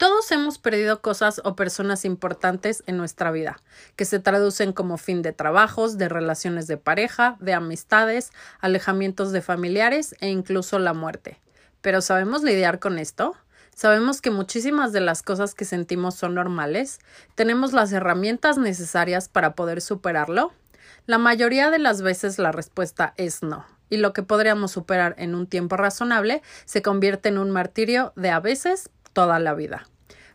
Todos hemos perdido cosas o personas importantes en nuestra vida, que se traducen como fin de trabajos, de relaciones de pareja, de amistades, alejamientos de familiares e incluso la muerte. Pero ¿sabemos lidiar con esto? Sabemos que muchísimas de las cosas que sentimos son normales. ¿Tenemos las herramientas necesarias para poder superarlo? La mayoría de las veces la respuesta es no, y lo que podríamos superar en un tiempo razonable se convierte en un martirio de a veces toda la vida.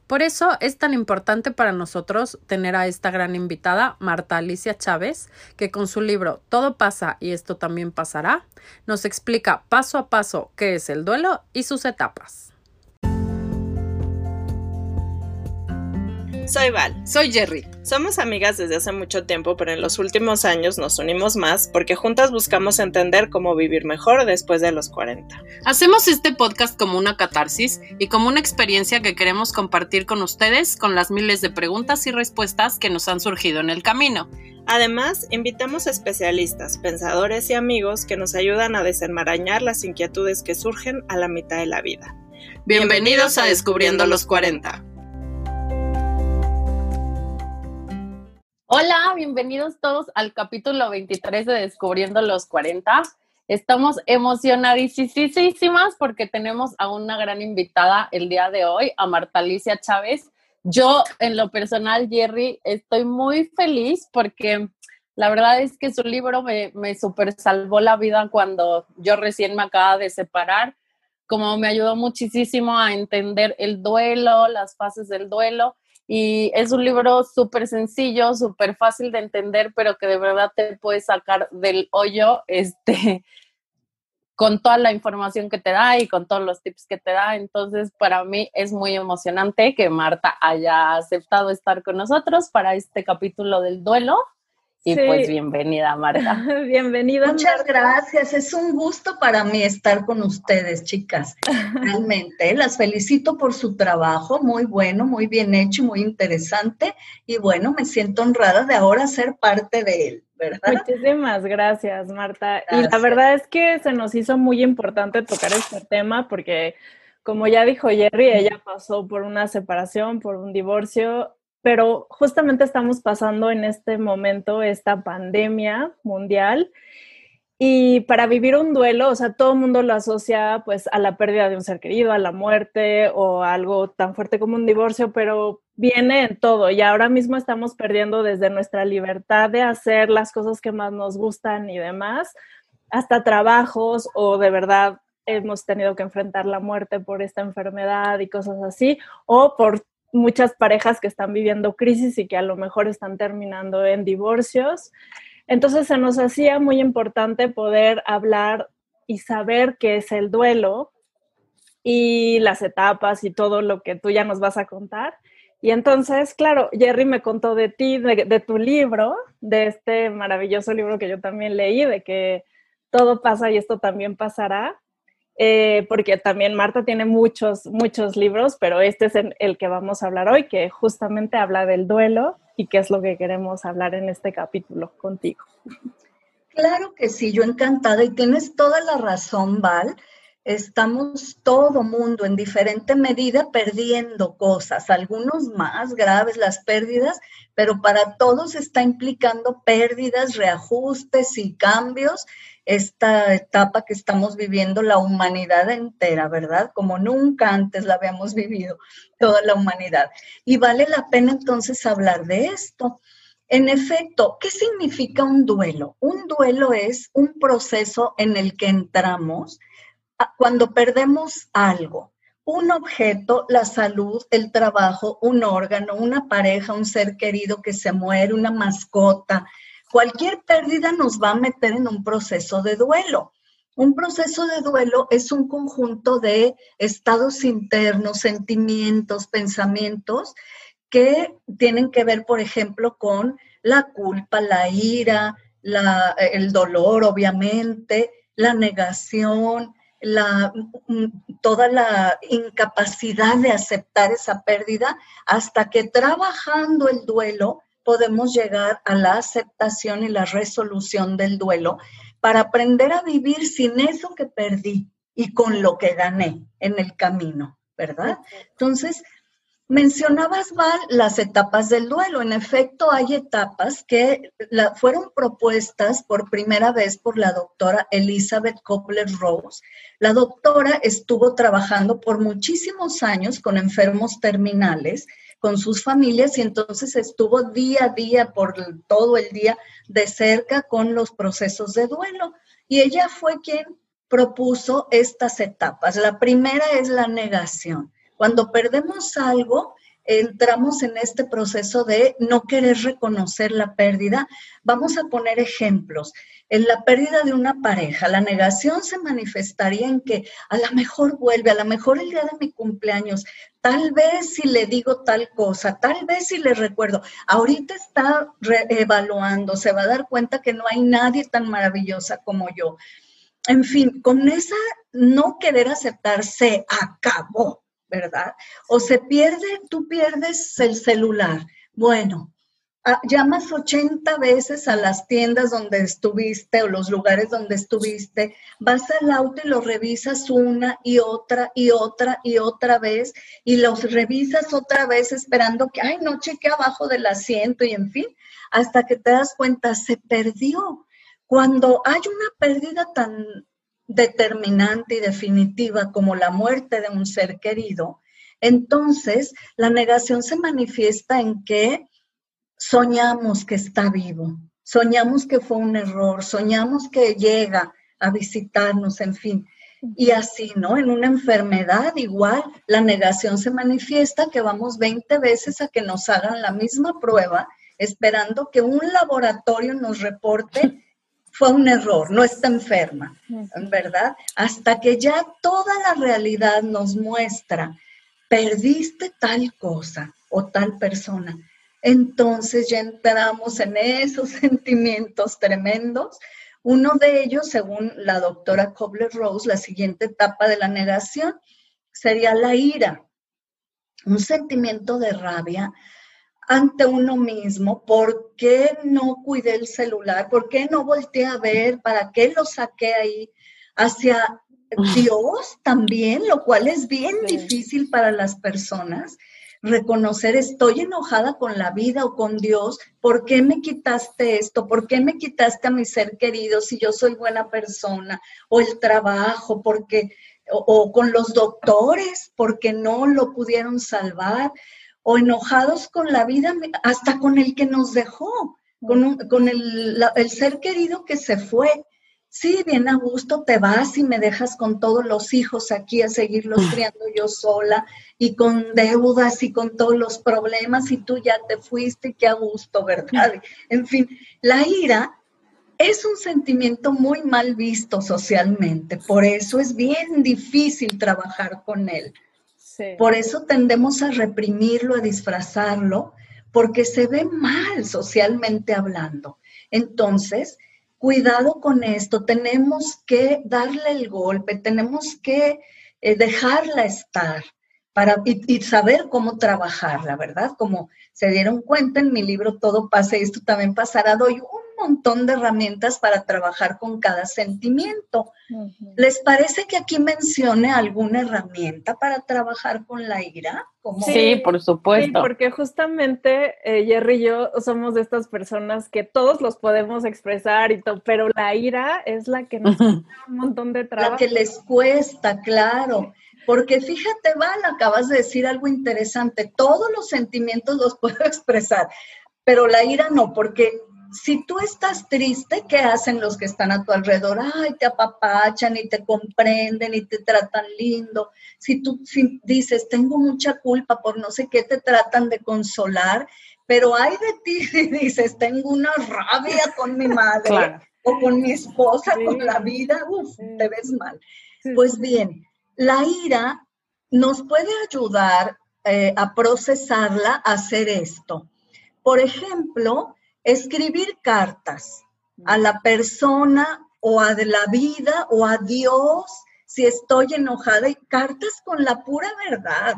Por eso es tan importante para nosotros tener a esta gran invitada, Marta Alicia Chávez, que con su libro Todo pasa y esto también pasará, nos explica paso a paso qué es el duelo y sus etapas. Soy Val. Soy Jerry. Somos amigas desde hace mucho tiempo, pero en los últimos años nos unimos más porque juntas buscamos entender cómo vivir mejor después de los 40. Hacemos este podcast como una catarsis y como una experiencia que queremos compartir con ustedes con las miles de preguntas y respuestas que nos han surgido en el camino. Además, invitamos especialistas, pensadores y amigos que nos ayudan a desenmarañar las inquietudes que surgen a la mitad de la vida. Bienvenidos a Descubriendo los 40. Hola, bienvenidos todos al capítulo 23 de Descubriendo los 40. Estamos emocionadísimas porque tenemos a una gran invitada el día de hoy, a Marta Alicia Chávez. Yo, en lo personal, Jerry, estoy muy feliz porque la verdad es que su libro me, me super salvó la vida cuando yo recién me acaba de separar, como me ayudó muchísimo a entender el duelo, las fases del duelo y es un libro súper sencillo, súper fácil de entender, pero que de verdad te puede sacar del hoyo este, con toda la información que te da y con todos los tips que te da. Entonces, para mí es muy emocionante que Marta haya aceptado estar con nosotros para este capítulo del duelo. Y pues bienvenida, Marta. Bienvenida. Muchas gracias. Es un gusto para mí estar con ustedes, chicas. Realmente, las felicito por su trabajo, muy bueno, muy bien hecho, muy interesante. Y bueno, me siento honrada de ahora ser parte de él. ¿verdad? Muchísimas gracias, Marta. Y la verdad es que se nos hizo muy importante tocar este tema porque, como ya dijo Jerry, ella pasó por una separación, por un divorcio pero justamente estamos pasando en este momento esta pandemia mundial y para vivir un duelo, o sea, todo el mundo lo asocia pues a la pérdida de un ser querido, a la muerte o a algo tan fuerte como un divorcio, pero viene en todo y ahora mismo estamos perdiendo desde nuestra libertad de hacer las cosas que más nos gustan y demás, hasta trabajos o de verdad hemos tenido que enfrentar la muerte por esta enfermedad y cosas así, o por muchas parejas que están viviendo crisis y que a lo mejor están terminando en divorcios. Entonces se nos hacía muy importante poder hablar y saber qué es el duelo y las etapas y todo lo que tú ya nos vas a contar. Y entonces, claro, Jerry me contó de ti, de, de, tu libro, de este maravilloso libro que yo también leí, de que todo pasa y esto también pasará. Eh, porque también Marta tiene muchos, muchos libros, pero este es el, que vamos a hablar hoy, que justamente habla del duelo y qué es lo que queremos hablar en este capítulo contigo. Claro que sí, yo encantada y tienes toda la razón, Val. Estamos todo mundo en diferente medida perdiendo cosas, algunos más graves las pérdidas, pero para todos está implicando pérdidas, reajustes y cambios esta etapa que estamos viviendo la humanidad entera, ¿verdad? Como nunca antes la habíamos vivido toda la humanidad. Y vale la pena entonces hablar de esto. En efecto, ¿qué significa un duelo? Un duelo es un proceso en el que entramos cuando perdemos algo, un objeto, la salud, el trabajo, un órgano, una pareja, un ser querido que se muere, una mascota, Cualquier pérdida nos va a meter en un proceso de duelo. Un proceso de duelo es un conjunto de estados internos, sentimientos, pensamientos que tienen que ver, por ejemplo, con la culpa, la ira, el dolor, obviamente, la negación, la, mm, toda la incapacidad de aceptar esa pérdida, hasta que trabajando el duelo podemos llegar a la aceptación y la resolución del duelo para aprender a vivir sin eso que perdí y con lo que gané en el camino, ¿verdad? Entonces, Mencionabas, Val, las etapas del duelo. En efecto, hay etapas que fueron propuestas por primera vez por la doctora Elizabeth Kopler-Rose. La doctora estuvo trabajando por muchísimos años con enfermos terminales, con sus familias, y entonces estuvo día a día, por todo el día, de cerca con los procesos de duelo. Y ella fue quien propuso estas etapas. La primera es la negación cuando perdemos algo, entramos en este proceso de no querer reconocer la pérdida. Vamos a poner ejemplos. En la pérdida de una pareja, la negación se manifestaría en que a lo mejor vuelve, a lo mejor el día de mi cumpleaños, tal vez si le digo tal cosa, tal vez si le recuerdo. Ahorita está evaluando, se va a dar cuenta que no hay nadie tan maravillosa como yo. En fin, con esa no querer aceptar, acabó ¿verdad? O se pierde, tú pierdes el celular. Bueno, ah, llamas 80 veces a las tiendas donde estuviste o los lugares donde estuviste, vas al auto y lo revisas una y otra y otra y otra vez y los revisas otra vez esperando que, ay, no cheque abajo del asiento y en fin, hasta que te das cuenta, se perdió. Cuando hay una pérdida tan determinante y definitiva como la muerte de un ser querido, entonces la negación se manifiesta en que soñamos que está vivo, soñamos que fue un error, soñamos que llega a visitarnos, en fin. Y así, ¿no? En una enfermedad igual, la negación se manifiesta que vamos 20 veces a que nos hagan la misma prueba, esperando que un laboratorio nos reporte fue un error, no está enferma, ¿verdad? Hasta que ya toda la realidad nos muestra, perdiste tal cosa o tal persona. Entonces ya entramos en esos sentimientos tremendos. Uno de ellos, según la doctora Kobler-Rose, la siguiente etapa de la negación sería la ira, un sentimiento de rabia ante uno mismo, ¿por qué no cuidé el celular? ¿Por qué no volteé a ver? ¿Para qué lo saqué ahí? Hacia Dios también, lo cual es bien difícil para las personas. Reconocer, estoy enojada con la vida o con Dios, ¿por qué me quitaste esto? ¿Por qué me quitaste a mi ser querido si yo soy buena persona? O el trabajo, porque, o, o con los doctores, porque no lo pudieron salvar o enojados con la vida, hasta con el que nos dejó, con, con el, el, ser querido que se fue. Sí, bien a gusto te vas y me dejas con todos los hijos aquí a seguirlos mm. criando yo sola y con deudas y con todos los problemas y tú ya te fuiste, qué a gusto, ¿verdad? Mm. En fin, la ira es un sentimiento muy mal visto socialmente, por eso es bien difícil trabajar con él. Por eso tendemos a reprimirlo, a disfrazarlo, porque se ve mal socialmente hablando. Entonces, cuidado con esto, tenemos que darle el golpe, tenemos que eh, dejarla estar para, y, saber cómo trabajarla, ¿verdad? Como se dieron cuenta en mi libro Todo pasa y esto también pasará, doy un montón de herramientas para trabajar con cada sentimiento. ¿Les parece que aquí mencione alguna herramienta para trabajar con la ira? Sí, por supuesto. porque justamente eh, Jerry y yo somos de estas personas que todos los podemos expresar, y todo, pero la ira es la que nos cuesta un montón de trabajo. La que les cuesta, claro. Porque fíjate, Val, acabas de decir algo interesante. Todos los sentimientos los puedo expresar, pero la ira no, porque si tú estás triste, ¿qué hacen los que están a tu alrededor? Ay, te apapachan y te comprenden y te tratan lindo. Si tú dices, tengo mucha culpa por no sé qué, te tratan de consolar, pero hay de ti si dices, tengo una rabia con mi madre o con mi esposa, con la vida, uff, te ves mal. Pues bien, la ira nos puede ayudar eh, a procesarla, a hacer esto. Por ejemplo, escribir cartas a la persona o a la vida o a Dios si estoy enojada y cartas con la pura verdad.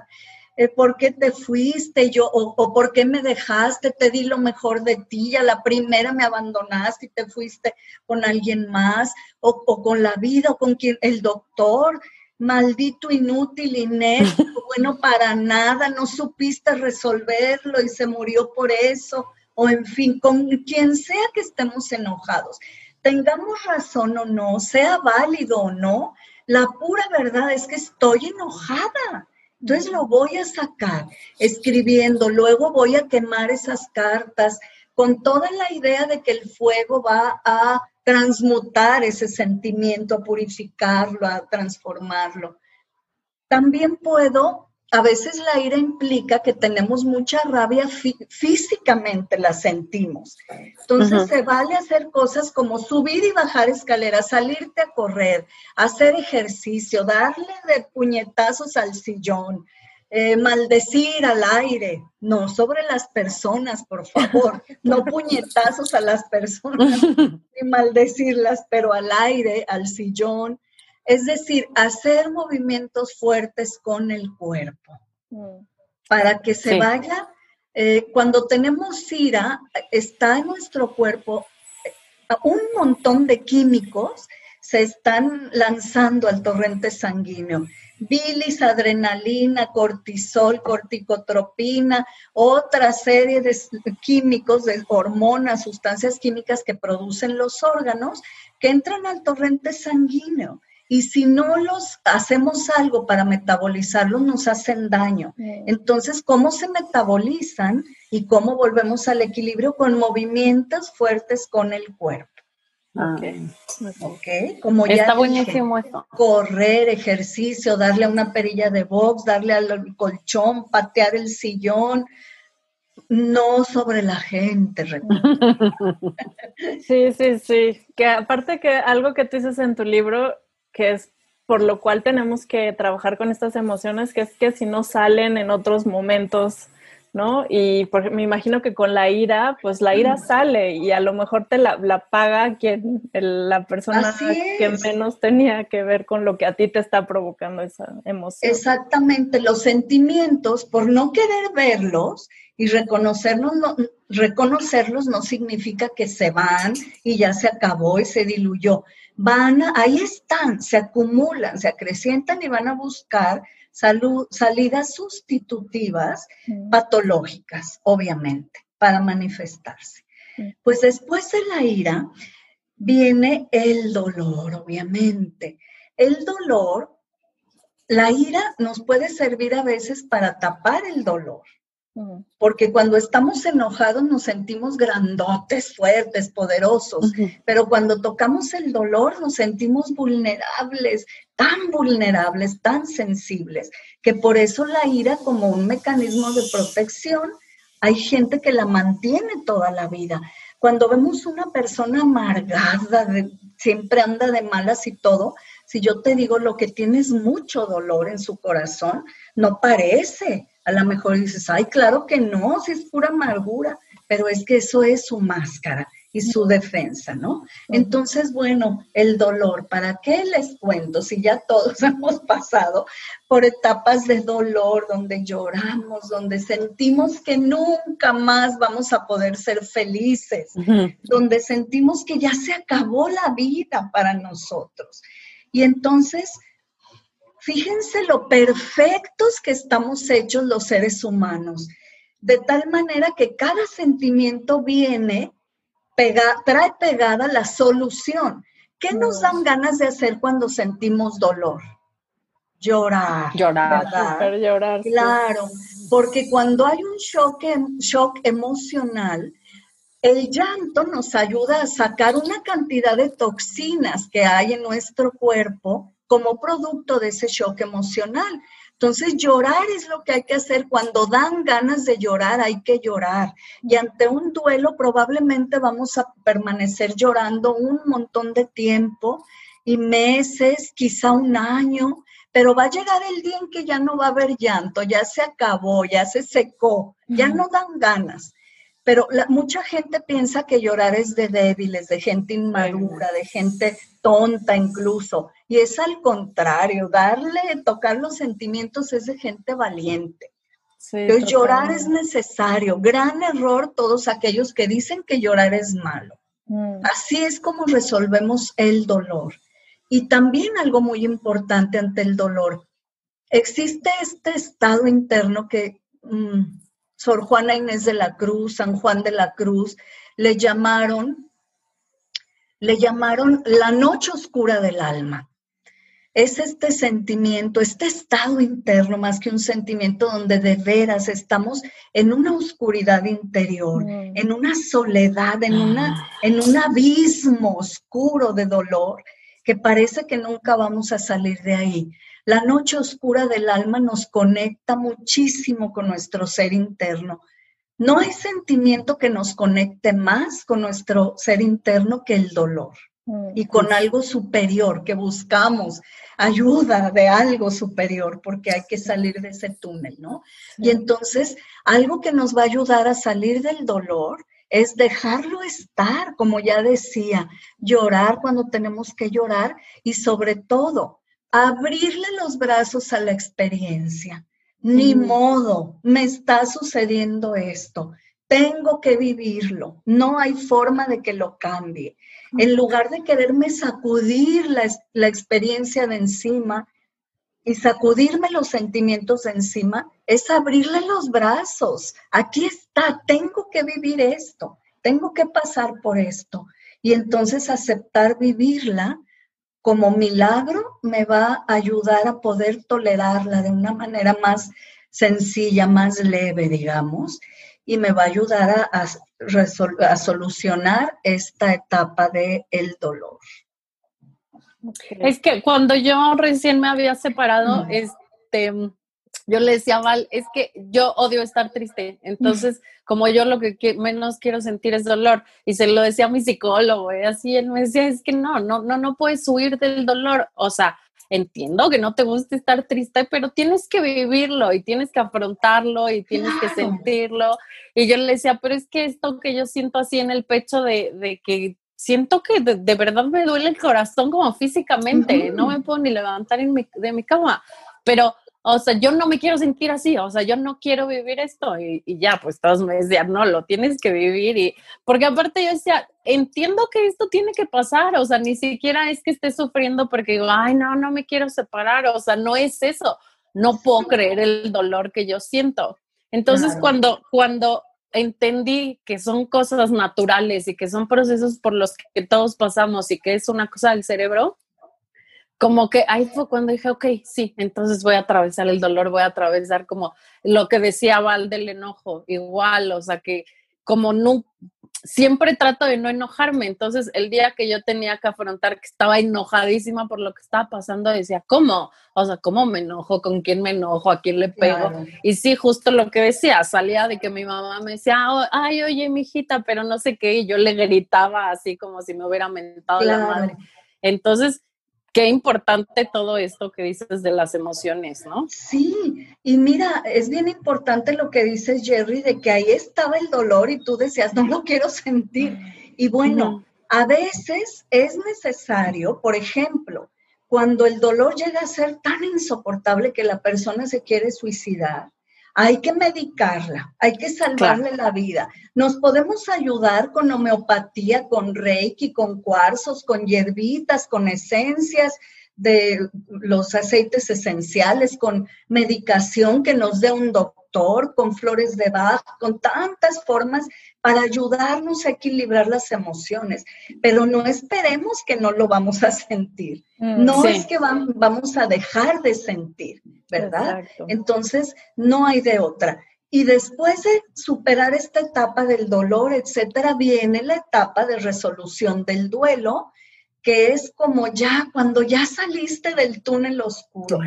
Eh, ¿Por qué te fuiste yo? O, por qué me dejaste? Te di lo mejor de ti, a la primera me abandonaste y te fuiste con alguien más, o, con la vida, o con quien, el doctor. maldito inútil, inepto, bueno para nada, no supiste resolverlo y se murió por eso, o en fin, con quien sea que estemos enojados, tengamos razón o no, sea válido o no, la pura verdad es que estoy enojada. Entonces lo voy a sacar escribiendo, luego voy a quemar esas cartas con toda la idea de que el fuego va a transmutar ese sentimiento, a purificarlo, a transformarlo. También puedo, a veces la ira implica que tenemos mucha rabia físicamente, la sentimos. Entonces se vale hacer cosas como subir y bajar escaleras, salirte a correr, hacer ejercicio, darle de puñetazos al sillón, eh, maldecir al aire, no sobre las personas, por favor, no puñetazos a las personas ni maldecirlas, pero al aire, al sillón, es decir, hacer movimientos fuertes con el cuerpo mm. para que se vaya. Eh, cuando tenemos ira, está en nuestro cuerpo eh, un montón de químicos se están lanzando al torrente sanguíneo bilis, adrenalina, cortisol, corticotropina, otra serie de químicos, de hormonas, sustancias químicas que producen los órganos que entran al torrente sanguíneo. Y si no los hacemos algo para metabolizarlos, nos hacen daño. Entonces, ¿cómo se metabolizan y cómo volvemos al equilibrio con movimientos fuertes con el cuerpo? Ah. ok, como ya Está buenísimo eso. Correr, ejercicio, darle a una perilla de box, darle al colchón, patear el sillón, no sobre la gente. sí, sí, sí. Que aparte que algo que tú dices en tu libro, que es por lo cual tenemos que trabajar con estas emociones, que es que si no salen en otros momentos ¿no? Y me imagino que con la ira, pues la ira sale y a lo mejor te la, paga quien, la persona que menos tenía que ver con lo que a ti te está provocando esa emoción. Exactamente, los sentimientos, por no querer verlos y reconocerlos no, reconocerlos no significa que se van y ya se acabó y se diluyó. Van, ahí están, se acumulan, se acrecientan y van a buscar salud, salidas sustitutivas patológicas, obviamente, para manifestarse. Pues después de la ira viene el dolor, obviamente. El dolor, la ira nos puede servir a veces para tapar el dolor. Porque cuando estamos enojados nos sentimos grandotes, fuertes, poderosos, pero cuando tocamos el dolor nos sentimos vulnerables, tan vulnerables, tan sensibles, que por eso la ira como un mecanismo de protección, hay gente que la mantiene toda la vida. Cuando vemos una persona amargada, siempre anda de malas y todo, si yo te digo lo que tienes mucho dolor en su corazón, no parece a lo mejor dices, ay, claro que no, si es pura amargura, pero es que eso es su máscara y su defensa, ¿no? Entonces, bueno, el dolor, ¿para qué les cuento si ya todos hemos pasado por etapas de dolor donde lloramos, donde sentimos que nunca más vamos a poder ser felices, donde sentimos que ya se acabó la vida para nosotros? Y entonces Fíjense lo perfectos que estamos hechos los seres humanos, de tal manera que cada sentimiento viene, trae pegada la solución. ¿Qué nos dan ganas de hacer cuando sentimos dolor? Llorar. Llorar. llorar. Claro, porque cuando hay un shock, em, shock emocional, el llanto nos ayuda a sacar una cantidad de toxinas que hay en nuestro cuerpo como producto de ese shock emocional. Entonces, llorar es lo que hay que hacer. Cuando dan ganas de llorar, hay que llorar. Y ante un duelo, probablemente vamos a permanecer llorando un montón de tiempo y meses, quizá un año, pero va a llegar el día en que ya no va a haber llanto, ya se acabó, ya se secó, ya no dan ganas. Pero mucha gente piensa que llorar es de débiles, de gente inmadura, de gente tonta incluso. Y es al contrario, darle, tocar los sentimientos es de gente valiente. Pero llorar es necesario. Gran error todos aquellos que dicen que llorar es malo. Mm. Así es como resolvemos el dolor. Y también algo muy importante ante el dolor. Existe este estado interno que mm, Sor Juana Inés de la Cruz, San Juan de la Cruz, le llamaron, le llamaron la noche oscura del alma. Es este sentimiento, este estado interno, más que un sentimiento donde de veras estamos en una oscuridad interior, mm. en una soledad, en, una, ah. en un abismo oscuro de dolor que parece que nunca vamos a salir de ahí. La noche oscura del alma nos conecta muchísimo con nuestro ser interno. No hay sentimiento que nos conecte más con nuestro ser interno que el dolor mm, y con algo superior que buscamos, ayuda de algo superior, porque hay que salir de ese túnel, ¿no? Y entonces, algo que nos va a ayudar a salir del dolor es dejarlo estar, como ya decía, llorar cuando tenemos que llorar y sobre todo abrirle los brazos a la experiencia. Ni modo, me está sucediendo esto. Tengo que vivirlo. No hay forma de que lo cambie. En lugar de quererme sacudir la, la experiencia de encima y sacudirme los sentimientos encima, es abrirle los brazos. Aquí está, tengo que vivir esto, tengo que pasar por esto. Y entonces aceptar vivirla como milagro me va a ayudar a poder tolerarla de una manera más sencilla, más leve, digamos, y me va a ayudar a, a, solucionar esta etapa del el dolor. Es que cuando yo recién me había separado, este, yo le decía a Val, es que yo odio estar triste, entonces como yo lo que, menos quiero sentir es dolor, y se lo decía a mi psicólogo, y así él me decía, es que no, no, no, no puedes huir del dolor, o sea, entiendo que no te guste estar triste, pero tienes que vivirlo y tienes que afrontarlo y tienes que sentirlo, y yo le decía, pero es que esto que yo siento así en el pecho de, de que siento que de, verdad me duele el corazón como físicamente, no me puedo ni levantar de mi cama, pero o sea, yo no me quiero sentir así, o sea, yo no quiero vivir esto y, ya, pues todos me decían, no, lo tienes que vivir y, porque aparte yo decía, entiendo que esto tiene que pasar, o sea, ni siquiera es que esté sufriendo porque digo, ay, no, no me quiero separar, o sea, no es eso, no puedo creer el dolor que yo siento. Entonces, cuando, cuando entendí que son cosas naturales y que son procesos por los que todos pasamos y que es una cosa del cerebro, como que ahí fue cuando dije, ok, sí, entonces voy a atravesar el dolor, voy a atravesar como lo que decía Val del enojo, igual, o sea que como no, siempre trato de no enojarme, entonces el día que yo tenía que afrontar que estaba enojadísima por lo que estaba pasando, decía, ¿cómo? O sea, ¿cómo me enojo? ¿Con quién me enojo? ¿A quién le pego? Y sí, justo lo que decía, salía de que mi mamá me decía, ay, oye, mijita, pero no sé qué, y yo le gritaba así como si me hubiera mentado la madre. Entonces, qué importante todo esto que dices de las emociones, ¿no? Sí, y mira, es bien importante lo que dices, Jerry, de que ahí estaba el dolor y tú decías, no lo quiero sentir. Y bueno, a veces es necesario, por ejemplo, cuando el dolor llega a ser tan insoportable que la persona se quiere suicidar, hay que medicarla, hay que salvarle la vida. Nos podemos ayudar con homeopatía, con reiki, con cuarzos, con hierbitas, con esencias de los aceites esenciales, con medicación que nos dé un doctor, con flores de Bach, con tantas formas para ayudarnos a equilibrar las emociones. Pero no esperemos que no lo vamos a sentir. Mm, no es que vamos a dejar de sentir. ¿verdad? Entonces, no hay de otra. Y después de superar esta etapa del dolor, etcétera, viene la etapa de resolución del duelo, que es como ya cuando ya saliste del túnel oscuro.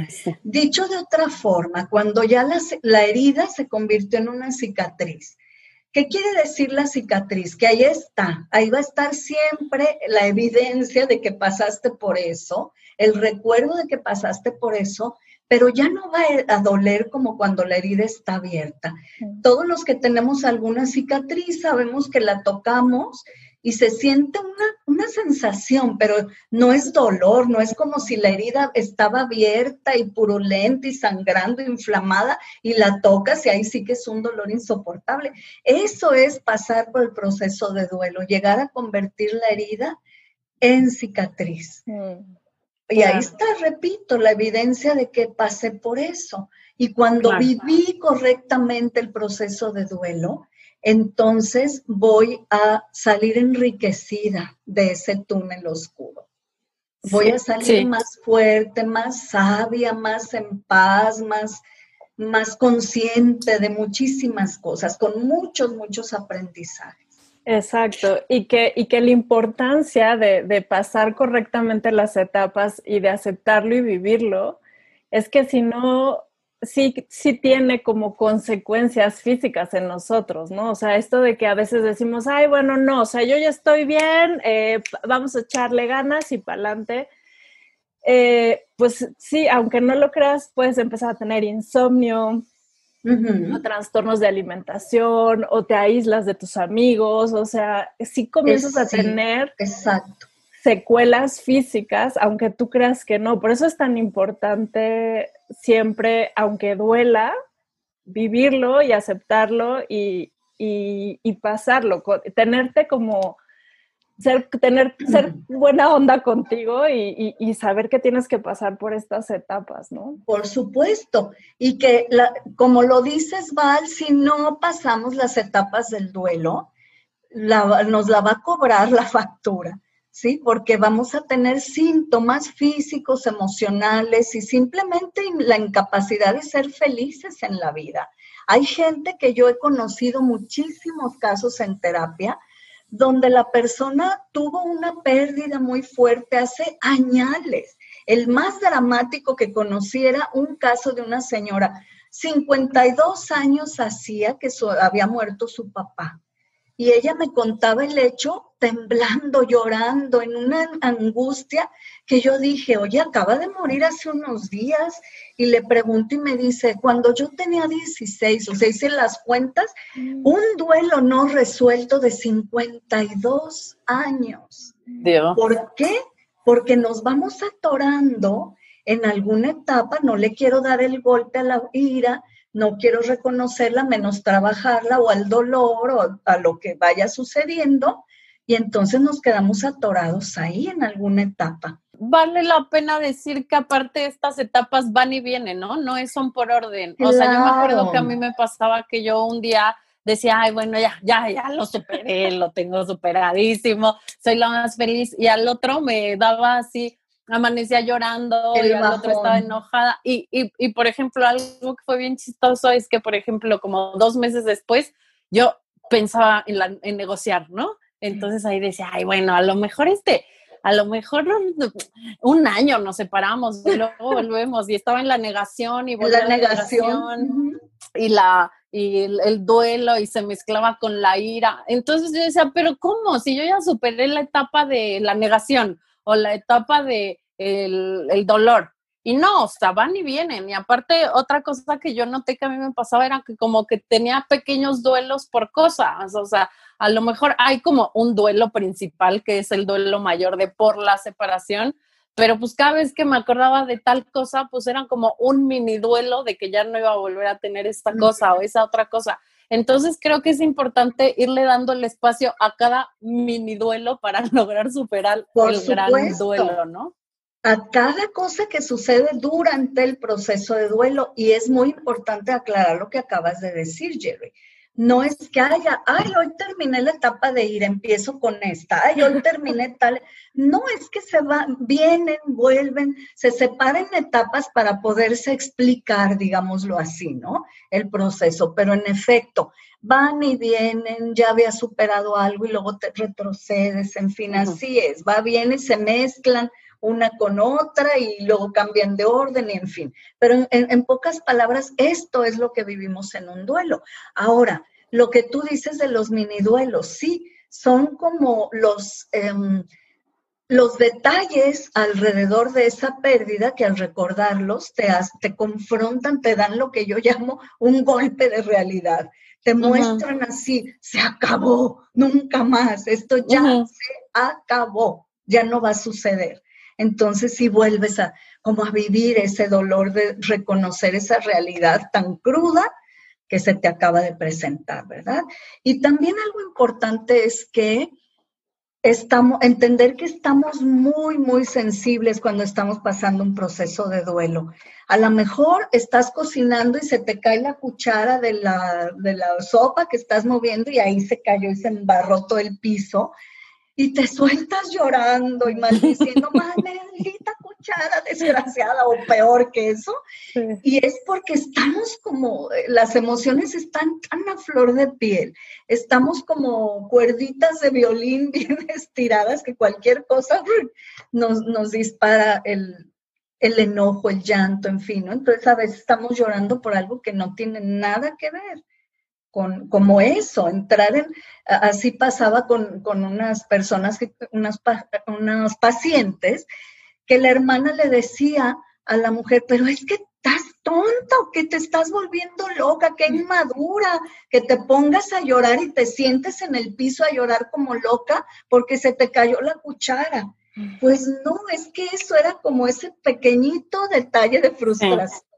Dicho de otra forma, cuando ya la, la herida se convirtió en una cicatriz. ¿Qué quiere decir la cicatriz? Que ahí está, ahí va a estar siempre la evidencia de que pasaste por eso, el recuerdo de que pasaste por eso, pero ya no va a doler como cuando la herida está abierta. Todos los que tenemos alguna cicatriz sabemos que la tocamos y se siente una, una, sensación, pero no es dolor, no es como si la herida estaba abierta y purulenta y sangrando, inflamada, y la tocas y ahí sí que es un dolor insoportable. Eso es pasar por el proceso de duelo, llegar a convertir la herida en cicatriz. Y ahí está, repito, la evidencia de que pasé por eso. Y cuando viví correctamente el proceso de duelo, entonces voy a salir enriquecida de ese túnel oscuro. Voy a salir más fuerte, más sabia, más en paz, más, más consciente de muchísimas cosas, con muchos, muchos aprendizajes. Exacto, y que, y que la importancia de, de, pasar correctamente las etapas y de aceptarlo y vivirlo es que si no, sí, sí tiene como consecuencias físicas en nosotros, ¿no? O sea, esto de que a veces decimos, ay, bueno, no, o sea, yo ya estoy bien, eh, vamos a echarle ganas y para adelante. Eh, pues sí, aunque no lo creas, puedes empezar a tener insomnio, o trastornos de alimentación, o te aíslas de tus amigos, o sea, sí comienzas a tener exacto. Secuelas físicas, aunque tú creas que no. Por eso es tan importante siempre, aunque duela, vivirlo y aceptarlo y, y pasarlo, tenerte como ser, tener, ser buena onda contigo y, saber que tienes que pasar por estas etapas, ¿no? Por supuesto. Y que, como lo dices, Val, si no pasamos las etapas del duelo, nos la va a cobrar la factura, ¿sí? Porque vamos a tener síntomas físicos, emocionales y simplemente la incapacidad de ser felices en la vida. Hay gente que yo he conocido muchísimos casos en terapia donde la persona tuvo una pérdida muy fuerte hace años. El más dramático que conocí era un caso de una señora, 52 años hacía que había muerto su papá. Y ella me contaba el hecho temblando, llorando, en una angustia que yo dije, oye, acaba de morir hace unos días. Y le pregunto y me dice, cuando yo tenía 16, o sea, hice las cuentas, mm. un duelo no resuelto de 52 años. ¿Por qué? Porque nos vamos atorando en alguna etapa, no le quiero dar el golpe a la ira, no quiero reconocerla, menos trabajarla o al dolor o a lo que vaya sucediendo y entonces nos quedamos atorados ahí en alguna etapa. Vale la pena decir que aparte estas etapas van y vienen, ¿no? No son por orden. O sea, yo me acuerdo que a mí me pasaba que yo un día decía, ay, bueno, ya, ya, ya lo superé, lo tengo superadísimo, soy la más feliz. Y al otro me daba así, amanecía llorando y al otro estaba enojada. Y, y, y, por ejemplo, algo que fue bien chistoso es que, por ejemplo, como dos meses después, yo pensaba en, la, en negociar, ¿no? Entonces ahí decía, ay, bueno, a lo mejor este, a lo mejor un año nos separamos y luego volvemos y estaba en la negación y la negación, y la y el, duelo y se mezclaba con la ira. Entonces yo decía, pero ¿cómo? Si yo ya superé la etapa de la negación o la etapa de el, dolor. Y no, o sea, van y vienen. Y aparte, otra cosa que yo noté que a mí me pasaba era que como que tenía pequeños duelos por cosas. O sea, a lo mejor hay como un duelo principal, que es el duelo mayor de por la separación, pero pues cada vez que me acordaba de tal cosa, pues eran como un mini duelo de que ya no iba a volver a tener esta cosa o esa otra cosa. Entonces creo que es importante irle dando el espacio a cada mini duelo para lograr superar el gran duelo, ¿no? A cada cosa que sucede durante el proceso de duelo y es muy importante aclarar lo que acabas de decir, Jerry. No es que haya, ay, hoy terminé la etapa de ir, empiezo con esta, ay, hoy terminé tal. No es que se van, vienen, vuelven, se separan etapas para poderse explicar, digámoslo así, ¿no? El proceso. Pero en efecto, van y vienen, ya había superado algo y luego te retrocedes, en fin, así es, va, viene, se mezclan una con otra y luego cambian de orden y en fin. Pero en, pocas palabras, esto es lo que vivimos en un duelo. Ahora, lo que tú dices de los mini duelos, sí, son como los, em, los detalles alrededor de esa pérdida que al recordarlos te, te confrontan, te dan lo que yo llamo un golpe de realidad. Te muestran así, se acabó, nunca más, esto ya se acabó, ya no va a suceder. Entonces si vuelves a como a vivir ese dolor de reconocer esa realidad tan cruda que se te acaba de presentar, ¿verdad? Y también algo importante es que estamos, entender que estamos muy, muy sensibles cuando estamos pasando un proceso de duelo. A lo mejor estás cocinando y se te cae la cuchara de la, de la sopa que estás moviendo y ahí se cayó y se embarró todo el piso y te sueltas llorando y maldiciendo, maldita cuchara desgraciada o peor que eso. Y es porque estamos como, las emociones están tan a flor de piel, estamos como cuerditas de violín bien estiradas que cualquier cosa nos, nos dispara el, el enojo, el llanto, en fin, ¿no? Entonces a veces estamos llorando por algo que no tiene nada que ver con, como eso, entrar en, así pasaba con, unas personas, unas, unas pacientes, que la hermana le decía a la mujer, pero es que estás tonta que te estás volviendo loca, que inmadura, que te pongas a llorar y te sientes en el piso a llorar como loca porque se te cayó la cuchara. Pues no, es que eso era como ese pequeñito detalle de frustración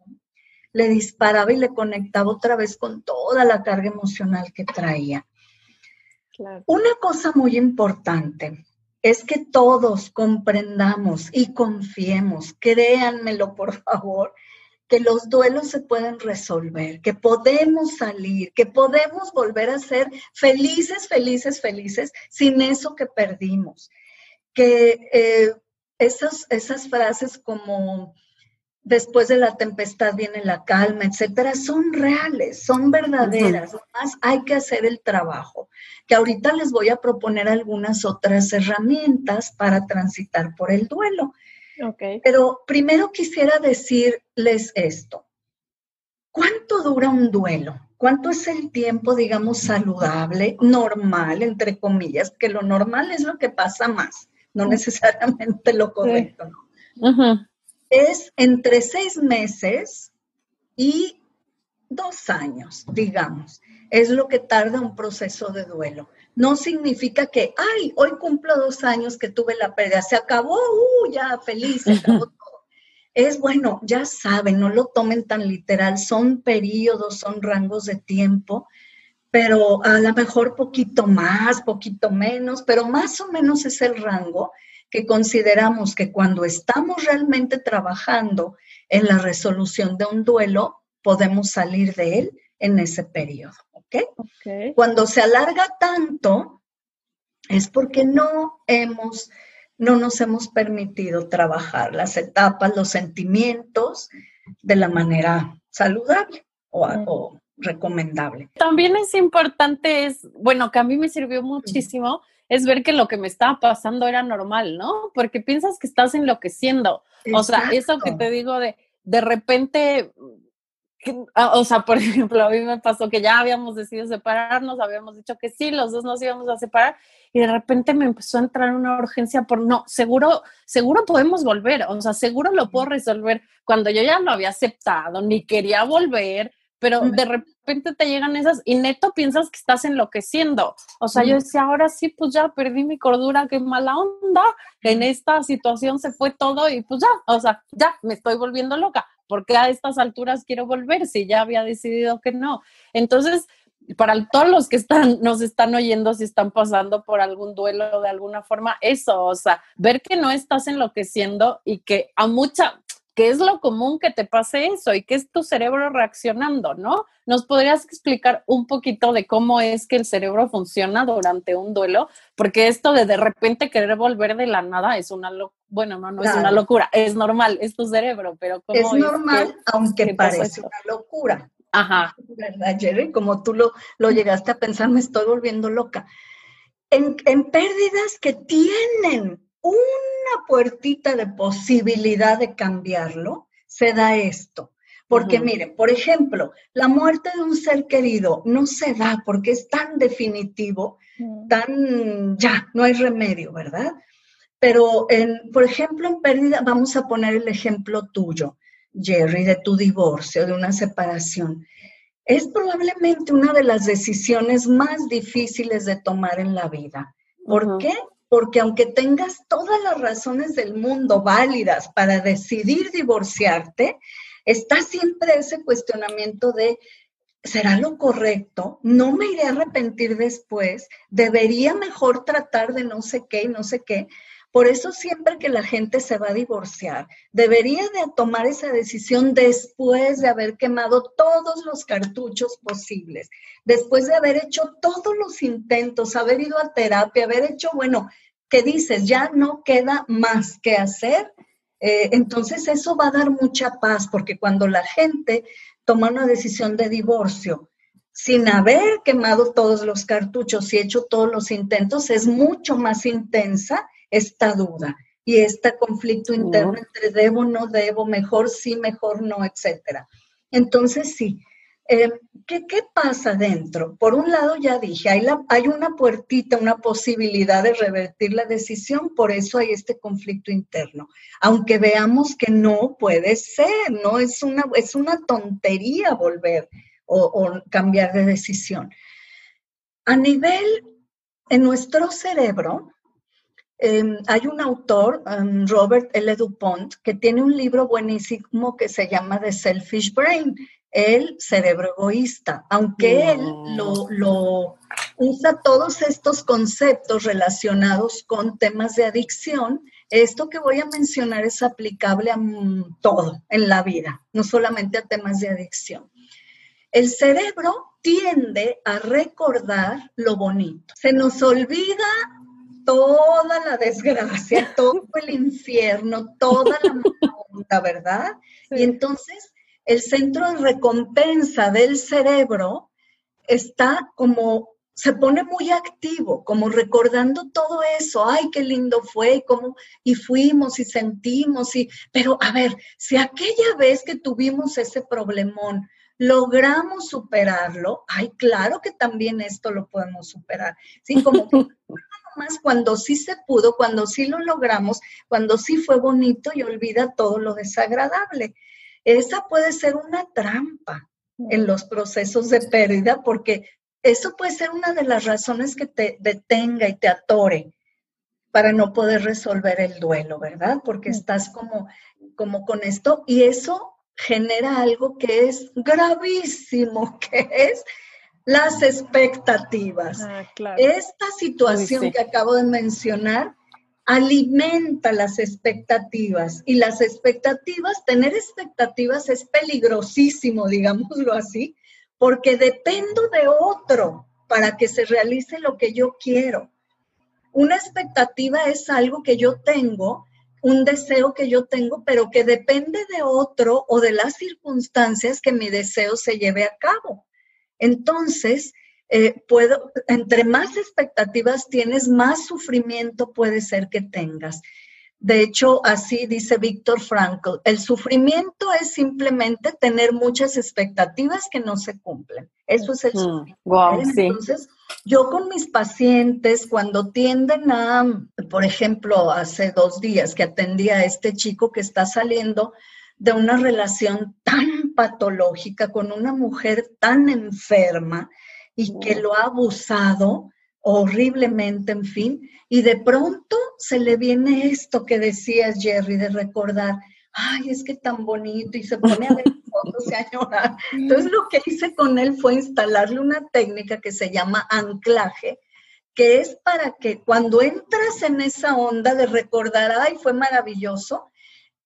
le disparaba y le conectaba otra vez con toda la carga emocional que traía. Una cosa muy importante es que todos comprendamos y confiemos, créanmelo por favor, que los duelos se pueden resolver, que podemos salir, que podemos volver a ser felices, felices, felices sin eso que perdimos. Que eh, esas, esas frases como después de la tempestad viene la calma, etcétera, son reales, son verdaderas. Además, hay que hacer el trabajo, que ahorita les voy a proponer algunas otras herramientas para transitar por el duelo. Okay. Pero primero quisiera decirles esto. ¿Cuánto dura un duelo? ¿Cuánto es el tiempo, digamos, saludable, normal, entre comillas? Que lo normal es lo que pasa más, no necesariamente lo correcto, ¿no? Es entre seis meses y dos años, digamos. Es lo que tarda un proceso de duelo. No significa que, ay, hoy cumplo dos años que tuve la pérdida, se acabó, uh, ya feliz, se acabó todo. Es bueno, ya saben, no lo tomen tan literal, son periodos, son rangos de tiempo, pero a lo mejor poquito más, poquito menos, pero más o menos es el rango que consideramos que cuando estamos realmente trabajando en la resolución de un duelo, podemos salir de él en ese periodo. Cuando se alarga tanto, es porque no hemos, no nos hemos permitido trabajar las etapas, los sentimientos de la manera saludable o, o recomendable. También es importante, es, bueno, que a mí me sirvió muchísimo es ver que lo que me estaba pasando era normal, ¿no? Porque piensas que estás enloqueciendo. O sea, eso que te digo de, de repente, ah, o sea, por ejemplo, a mí me pasó que ya habíamos decidido separarnos, habíamos dicho que sí, los dos nos íbamos a separar y de repente me empezó a entrar una urgencia por, no, seguro, seguro podemos volver, o sea, seguro lo puedo resolver cuando yo ya lo había aceptado, ni quería volver, pero de repente te llegan esas y neto piensas que estás enloqueciendo. O sea, yo decía, ahora sí, pues ya perdí mi cordura, qué mala onda. En esta situación se fue todo y pues ya, o sea, ya me estoy volviendo loca. porque a estas alturas quiero volver si ya había decidido que no? Entonces, para todos los que están, nos están oyendo, si están pasando por algún duelo de alguna forma, eso, o sea, ver que no estás enloqueciendo y que a mucha, ¿Qué es lo común que te pase eso y qué es tu cerebro reaccionando, ¿no? ¿Nos podrías explicar un poquito de cómo es que el cerebro funciona durante un duelo? Porque esto de de repente querer volver de la nada es una locura. Bueno, no, no es una locura, es normal, es tu cerebro, pero ¿cómo es normal, aunque parece una locura. Ajá. ¿Verdad, Jerry? Como tú lo, lo llegaste a pensar, me estoy volviendo loca. En, en pérdidas que tienen una puertita de posibilidad de cambiarlo, se da esto. Porque miren, por ejemplo, la muerte de un ser querido no se da porque es tan definitivo, tan ya, no hay remedio, ¿verdad? Pero, en, por ejemplo, en pérdida, vamos a poner el ejemplo tuyo, Jerry, de tu divorcio, de una separación. Es probablemente una de las decisiones más difíciles de tomar en la vida. ¿Por qué? Porque aunque tengas todas las razones del mundo válidas para decidir divorciarte, está siempre ese cuestionamiento de ¿será lo correcto? ¿No me iré a arrepentir después? ¿Debería mejor tratar de no sé qué y no sé qué? Por eso siempre que la gente se va a divorciar, debería de tomar esa decisión después de haber quemado todos los cartuchos posibles, después de haber hecho todos los intentos, haber ido a terapia, haber hecho, bueno, que dices, ya no queda más que hacer. Eh, entonces eso va a dar mucha paz, porque cuando la gente toma una decisión de divorcio sin haber quemado todos los cartuchos y hecho todos los intentos, es mucho más intensa esta duda y este conflicto interno entre debo, no debo, mejor sí, mejor no, etcétera. Entonces sí, eh, ¿qué, pasa dentro? Por un lado ya dije, hay, hay una puertita, una posibilidad de revertir la decisión, por eso hay este conflicto interno. Aunque veamos que no puede ser, no es una, es una tontería volver o cambiar de decisión. A nivel, en nuestro cerebro, Em, hay un autor, em, Robert L. DuPont, que tiene un libro buenísimo que se llama The Selfish Brain, el cerebro egoísta, aunque él lo, usa todos estos conceptos relacionados con temas de adicción, esto que voy a mencionar es aplicable a todo en la vida, no solamente a temas de adicción. El cerebro tiende a recordar lo bonito. Se nos olvida toda la desgracia, todo el infierno, toda la onda, ¿verdad? Y entonces el centro de recompensa del cerebro está como, se pone muy activo, como recordando todo eso, ay, qué lindo fue, y cómo, y fuimos y sentimos, y, pero a ver, si aquella vez que tuvimos ese problemón, logramos superarlo, ay, claro que también esto lo podemos superar, ¿sí? Como que más cuando sí se pudo, cuando sí lo logramos, cuando sí fue bonito y olvida todo lo desagradable. Esa puede ser una trampa en los procesos de pérdida porque eso puede ser una de las razones que te detenga y te atore para no poder resolver el duelo, ¿verdad? Porque estás como, como con esto y eso genera algo que es gravísimo, que es las expectativas. Ah, Esta situación que acabo de mencionar alimenta las expectativas y las expectativas, tener expectativas es peligrosísimo, digámoslo así, porque dependo de otro para que se realice lo que yo quiero. Una expectativa es algo que yo tengo, un deseo que yo tengo, pero que depende de otro o de las circunstancias que mi deseo se lleve a cabo. Entonces, eh, puedo, entre más expectativas tienes, más sufrimiento puede ser que tengas. De hecho, así dice Víctor Frankl, el sufrimiento es simplemente tener muchas expectativas que no se cumplen. Eso es el sufrimiento. Entonces, yo con mis pacientes, cuando tienden a, por ejemplo, hace dos días que atendí a este chico que está saliendo de una relación tan patológica con una mujer tan enferma y que lo ha abusado horriblemente, en fin, y de pronto se le viene esto que decías, Jerry, de recordar, ay, es que tan bonito, y se pone a ver fotos y a llorar. Entonces lo que hice con él fue instalarle una técnica que se llama anclaje, que es para que cuando entras en esa onda de recordar, ay, fue maravilloso,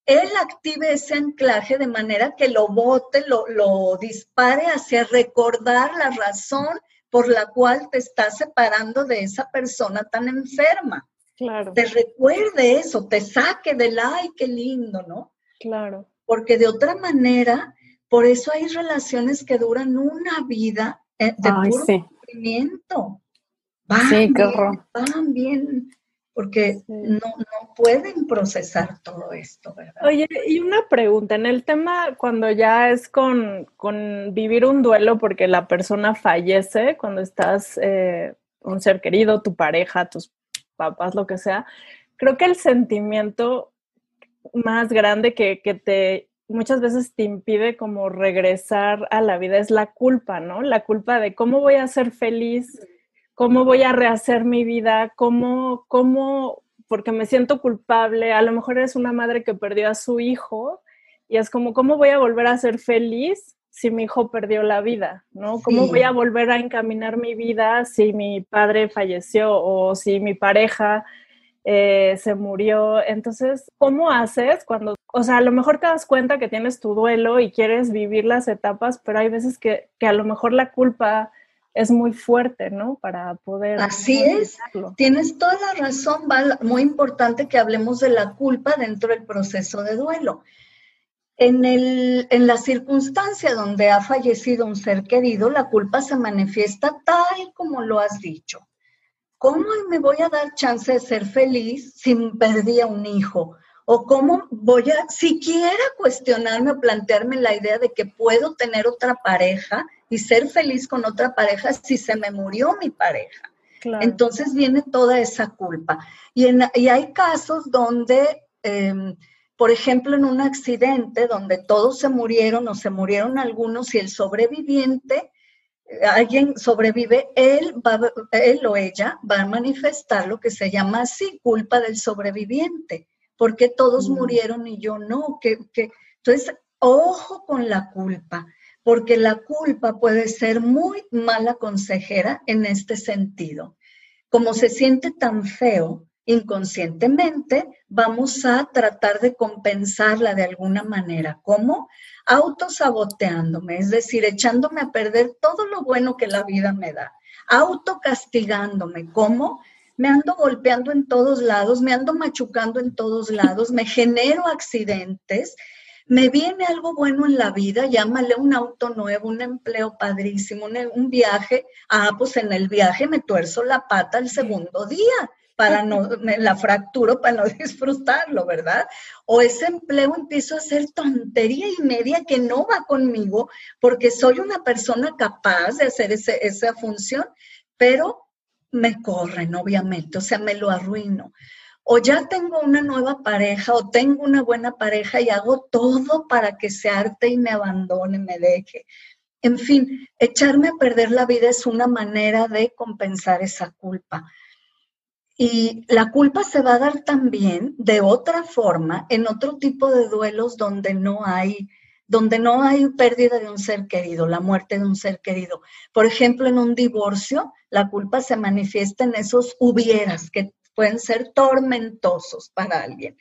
él active ese anclaje de manera que lo bote, lo, dispare hacia recordar la razón por la cual te estás separando de esa persona tan enferma. Claro. Te recuerde eso, te saque del ay, qué lindo, ¿no? Claro. Porque de otra manera, por eso hay relaciones que duran una vida eh, de puro sufrimiento. sí, qué horror. Van bien porque no, pueden procesar todo esto, ¿verdad? Oye, y una pregunta, en el tema cuando ya es con, vivir un duelo porque la persona fallece, cuando estás eh, un ser querido, tu pareja, tus papás, lo que sea, creo que el sentimiento más grande que, que te muchas veces te impide como regresar a la vida es la culpa, ¿no? La culpa de cómo voy a ser feliz cómo voy a rehacer mi vida, cómo, cómo, porque me siento culpable, a lo mejor eres una madre que perdió a su hijo y es como, ¿cómo voy a volver a ser feliz si mi hijo perdió la vida, ¿no? ¿Cómo voy a volver a encaminar mi vida si mi padre falleció o si mi pareja eh, se murió? Entonces, ¿cómo haces cuando, o sea, a lo mejor te das cuenta que tienes tu duelo y quieres vivir las etapas, pero hay veces que, que a lo mejor la culpa es muy fuerte, ¿no? Para poder... Así es, tienes toda la razón, Val, muy importante que hablemos de la culpa dentro del proceso de duelo. En, el, en la circunstancia donde ha fallecido un ser querido, la culpa se manifiesta tal como lo has dicho. ¿Cómo me voy a dar chance de ser feliz si perdí a un hijo? ¿O cómo voy a siquiera cuestionarme o plantearme la idea de que puedo tener otra pareja y ser feliz con otra pareja si se me murió mi pareja? Entonces viene toda esa culpa. Y, en, y hay casos donde... Em, por ejemplo, en un accidente donde todos se murieron o se murieron algunos y el sobreviviente, alguien sobrevive, él, va, él o ella va a manifestar lo que se llama así, culpa del sobreviviente, porque todos mm. murieron y yo no. Que, que, entonces, ojo con la culpa, porque la culpa puede ser muy mala consejera en este sentido. Como se siente tan feo, inconscientemente vamos a tratar de compensarla de alguna manera. ¿Cómo? Autosaboteándome, es decir, echándome a perder todo lo bueno que la vida me da. Autocastigándome. ¿Cómo? Me ando golpeando en todos lados, me ando machucando en todos lados, me genero accidentes, me viene algo bueno en la vida, llámale un auto nuevo, un empleo padrísimo, un, un, viaje. Ah, pues en el viaje me tuerzo la pata el segundo día para no, me la fracturo para no disfrutarlo, ¿verdad? O ese empleo empiezo a hacer tontería y media que no va conmigo porque soy una persona capaz de hacer esa función, pero me corren, obviamente, o sea, me lo arruino. O ya tengo una nueva pareja o tengo una buena pareja y hago todo para que se arte y me abandone, me deje. En fin, echarme a perder la vida es una manera de compensar esa culpa. Y la culpa se va a dar también de otra forma en otro tipo de duelos donde no hay donde no hay pérdida de un ser querido, la muerte de un ser querido. Por ejemplo, en un divorcio, la culpa se manifiesta en esos hubieras que pueden ser tormentosos para alguien.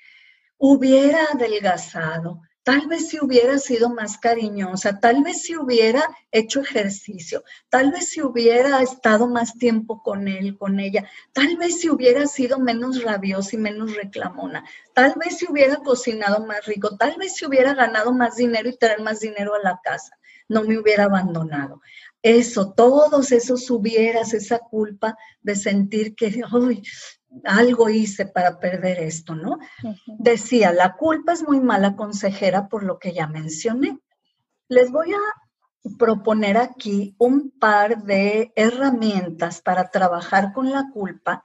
Hubiera adelgazado, Tal vez si hubiera sido más cariñosa, tal vez si hubiera hecho ejercicio, tal vez si hubiera estado más tiempo con él, con ella, tal vez si hubiera sido menos rabiosa y menos reclamona, tal vez si hubiera cocinado más rico, tal vez si hubiera ganado más dinero y traer más dinero a la casa, no me hubiera abandonado. Eso, todos esos hubieras, esa culpa de sentir que, ay, algo hice para perder esto, ¿no? Decía, la culpa es muy mala consejera por lo que ya mencioné. Les voy a proponer aquí un par de herramientas para trabajar con la culpa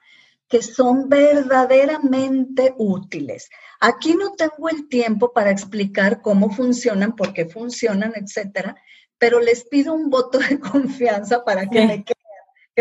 que son verdaderamente útiles. Aquí no tengo el tiempo para explicar cómo funcionan, por qué funcionan, etcétera, pero les pido un voto de confianza para que me quede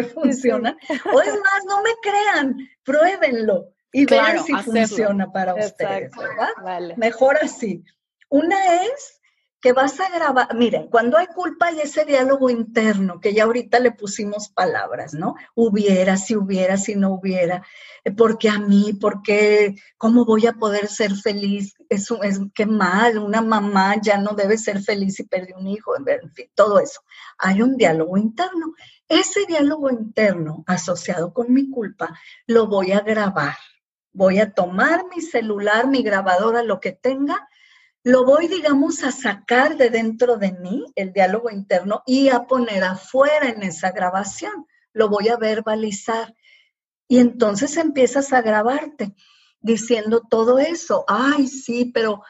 que funcionan. O es más, no me crean, pruébenlo y vean si funciona para ustedes, ¿verdad? Mejor así. Una es que vas a grabar, miren, cuando hay culpa hay ese diálogo interno que ya ahorita le pusimos palabras, ¿no? Hubiera, si hubiera, si no hubiera, eh, porque a mí, porque, ¿cómo voy a poder ser feliz? Es, es qué mal, una mamá ya no debe ser feliz si perdió un hijo, en fin, todo eso. Hay un diálogo interno. Ese diálogo interno asociado con mi culpa lo voy a grabar. Voy a tomar mi celular, mi grabadora, lo que tenga, lo voy, digamos, a sacar de dentro de mí, el diálogo interno, y a poner afuera en esa grabación. Lo voy a verbalizar. Y entonces empiezas a grabarte diciendo todo eso. Ay, sí, pero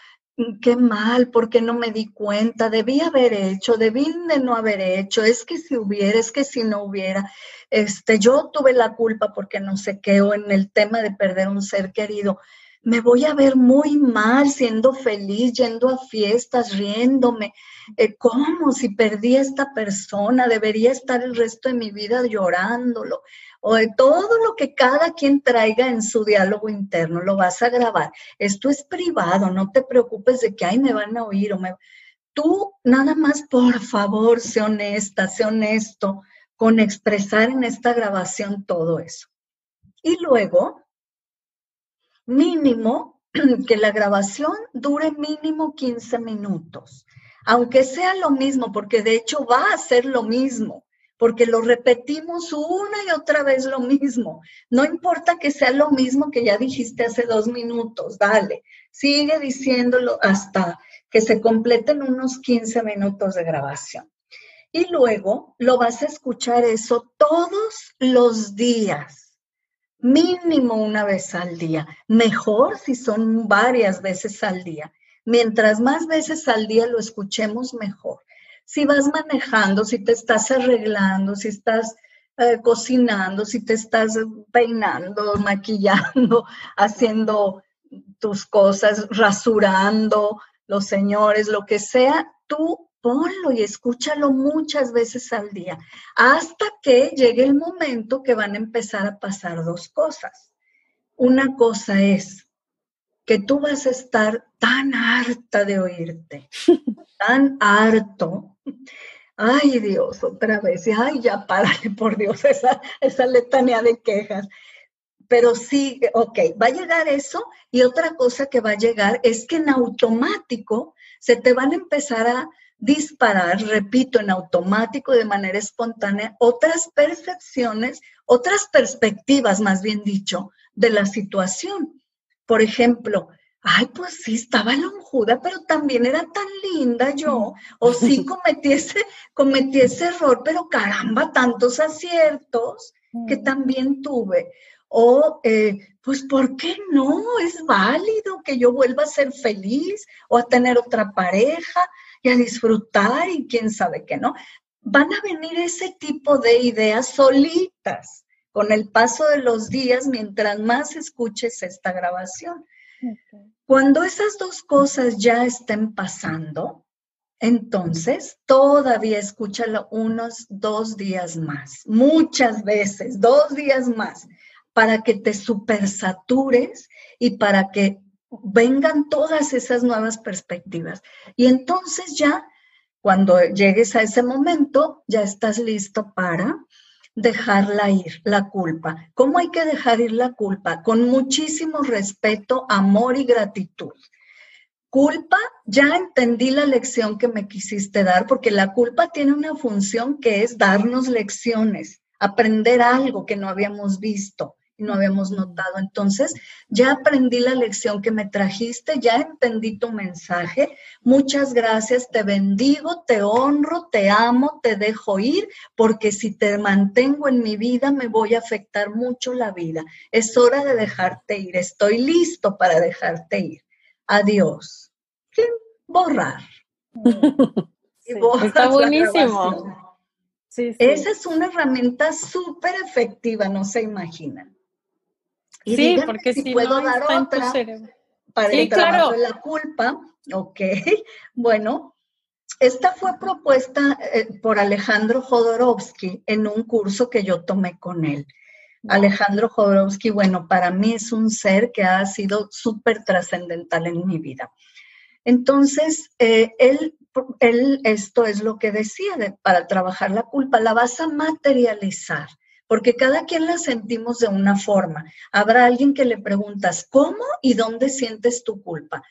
qué mal, porque no me di cuenta, debí haber hecho, debí de no haber hecho, es que si hubiera, es que si no hubiera, este, yo tuve la culpa porque no sé qué, o en el tema de perder un ser querido, me voy a ver muy mal siendo feliz, yendo a fiestas, riéndome, eh, ¿cómo si perdí a esta persona? Debería estar el resto de mi vida llorándolo o de todo lo que cada quien traiga en su diálogo interno, lo vas a grabar. Esto es privado, no te preocupes de que, ay, me van a oír o me... Tú nada más, por favor, sé honesta, sé honesto con expresar en esta grabación todo eso. Y luego, mínimo, que la grabación dure mínimo 15 minutos, aunque sea lo mismo, porque de hecho va a ser lo mismo porque lo repetimos una y otra vez lo mismo. No importa que sea lo mismo que ya dijiste hace dos minutos, dale, sigue diciéndolo hasta que se completen unos 15 minutos de grabación. Y luego lo vas a escuchar eso todos los días, mínimo una vez al día, mejor si son varias veces al día. Mientras más veces al día lo escuchemos, mejor si vas manejando, si te estás arreglando, si estás eh, cocinando, si te estás peinando, maquillando, haciendo tus cosas, rasurando, los señores, lo que sea, tú ponlo y escúchalo muchas veces al día, hasta que llegue el momento que van a empezar a pasar dos cosas. Una cosa es que tú vas a estar tan harta de oírte, tan harto Ay, Dios, otra vez. Ay, ya párale, por Dios, esa, esa letanía de quejas. Pero sí, ok, va a llegar eso y otra cosa que va a llegar es que en automático se te van a empezar a disparar, repito, en automático, de manera espontánea, otras percepciones, otras perspectivas, más bien dicho, de la situación. Por ejemplo, ay, pues sí, estaba lonjuda, pero también era tan linda yo, o sí cometí ese, cometí ese error, pero caramba, tantos aciertos que también tuve. O, eh, pues, ¿por qué no? Es válido que yo vuelva a ser feliz o a tener otra pareja y a disfrutar y quién sabe qué, ¿no? Van a venir ese tipo de ideas solitas con el paso de los días mientras más escuches esta grabación. Cuando esas dos cosas ya estén pasando, entonces todavía escúchalo unos dos días más, muchas veces, dos días más, para que te supersatures y para que vengan todas esas nuevas perspectivas. Y entonces ya, cuando llegues a ese momento, ya estás listo para dejarla ir, la culpa. ¿Cómo hay que dejar ir la culpa? Con muchísimo respeto, amor y gratitud. Culpa, ya entendí la lección que me quisiste dar, porque la culpa tiene una función que es darnos lecciones, aprender algo que no habíamos visto no habíamos notado. Entonces, ya aprendí la lección que me trajiste, ya entendí tu mensaje. Muchas gracias, te bendigo, te honro, te amo, te dejo ir, porque si te mantengo en mi vida me voy a afectar mucho la vida. Es hora de dejarte ir, estoy listo para dejarte ir. Adiós. Borrar. está buenísimo. Esa es una herramienta súper efectiva, no se imaginan sí, porque si puedo dar otra para el trabajo de la culpa, ok, bueno, esta fue propuesta eh, por Alejandro Jodorowsky en un curso que yo tomé con él. Alejandro Jodorowsky, bueno, para mí es un ser que ha sido súper trascendental en mi vida. Entonces, eh, él, él, esto es lo que decía, para trabajar la culpa, la vas a materializar porque cada quien la sentimos de una forma. Habrá alguien que le preguntas, ¿cómo y dónde sientes tu culpa?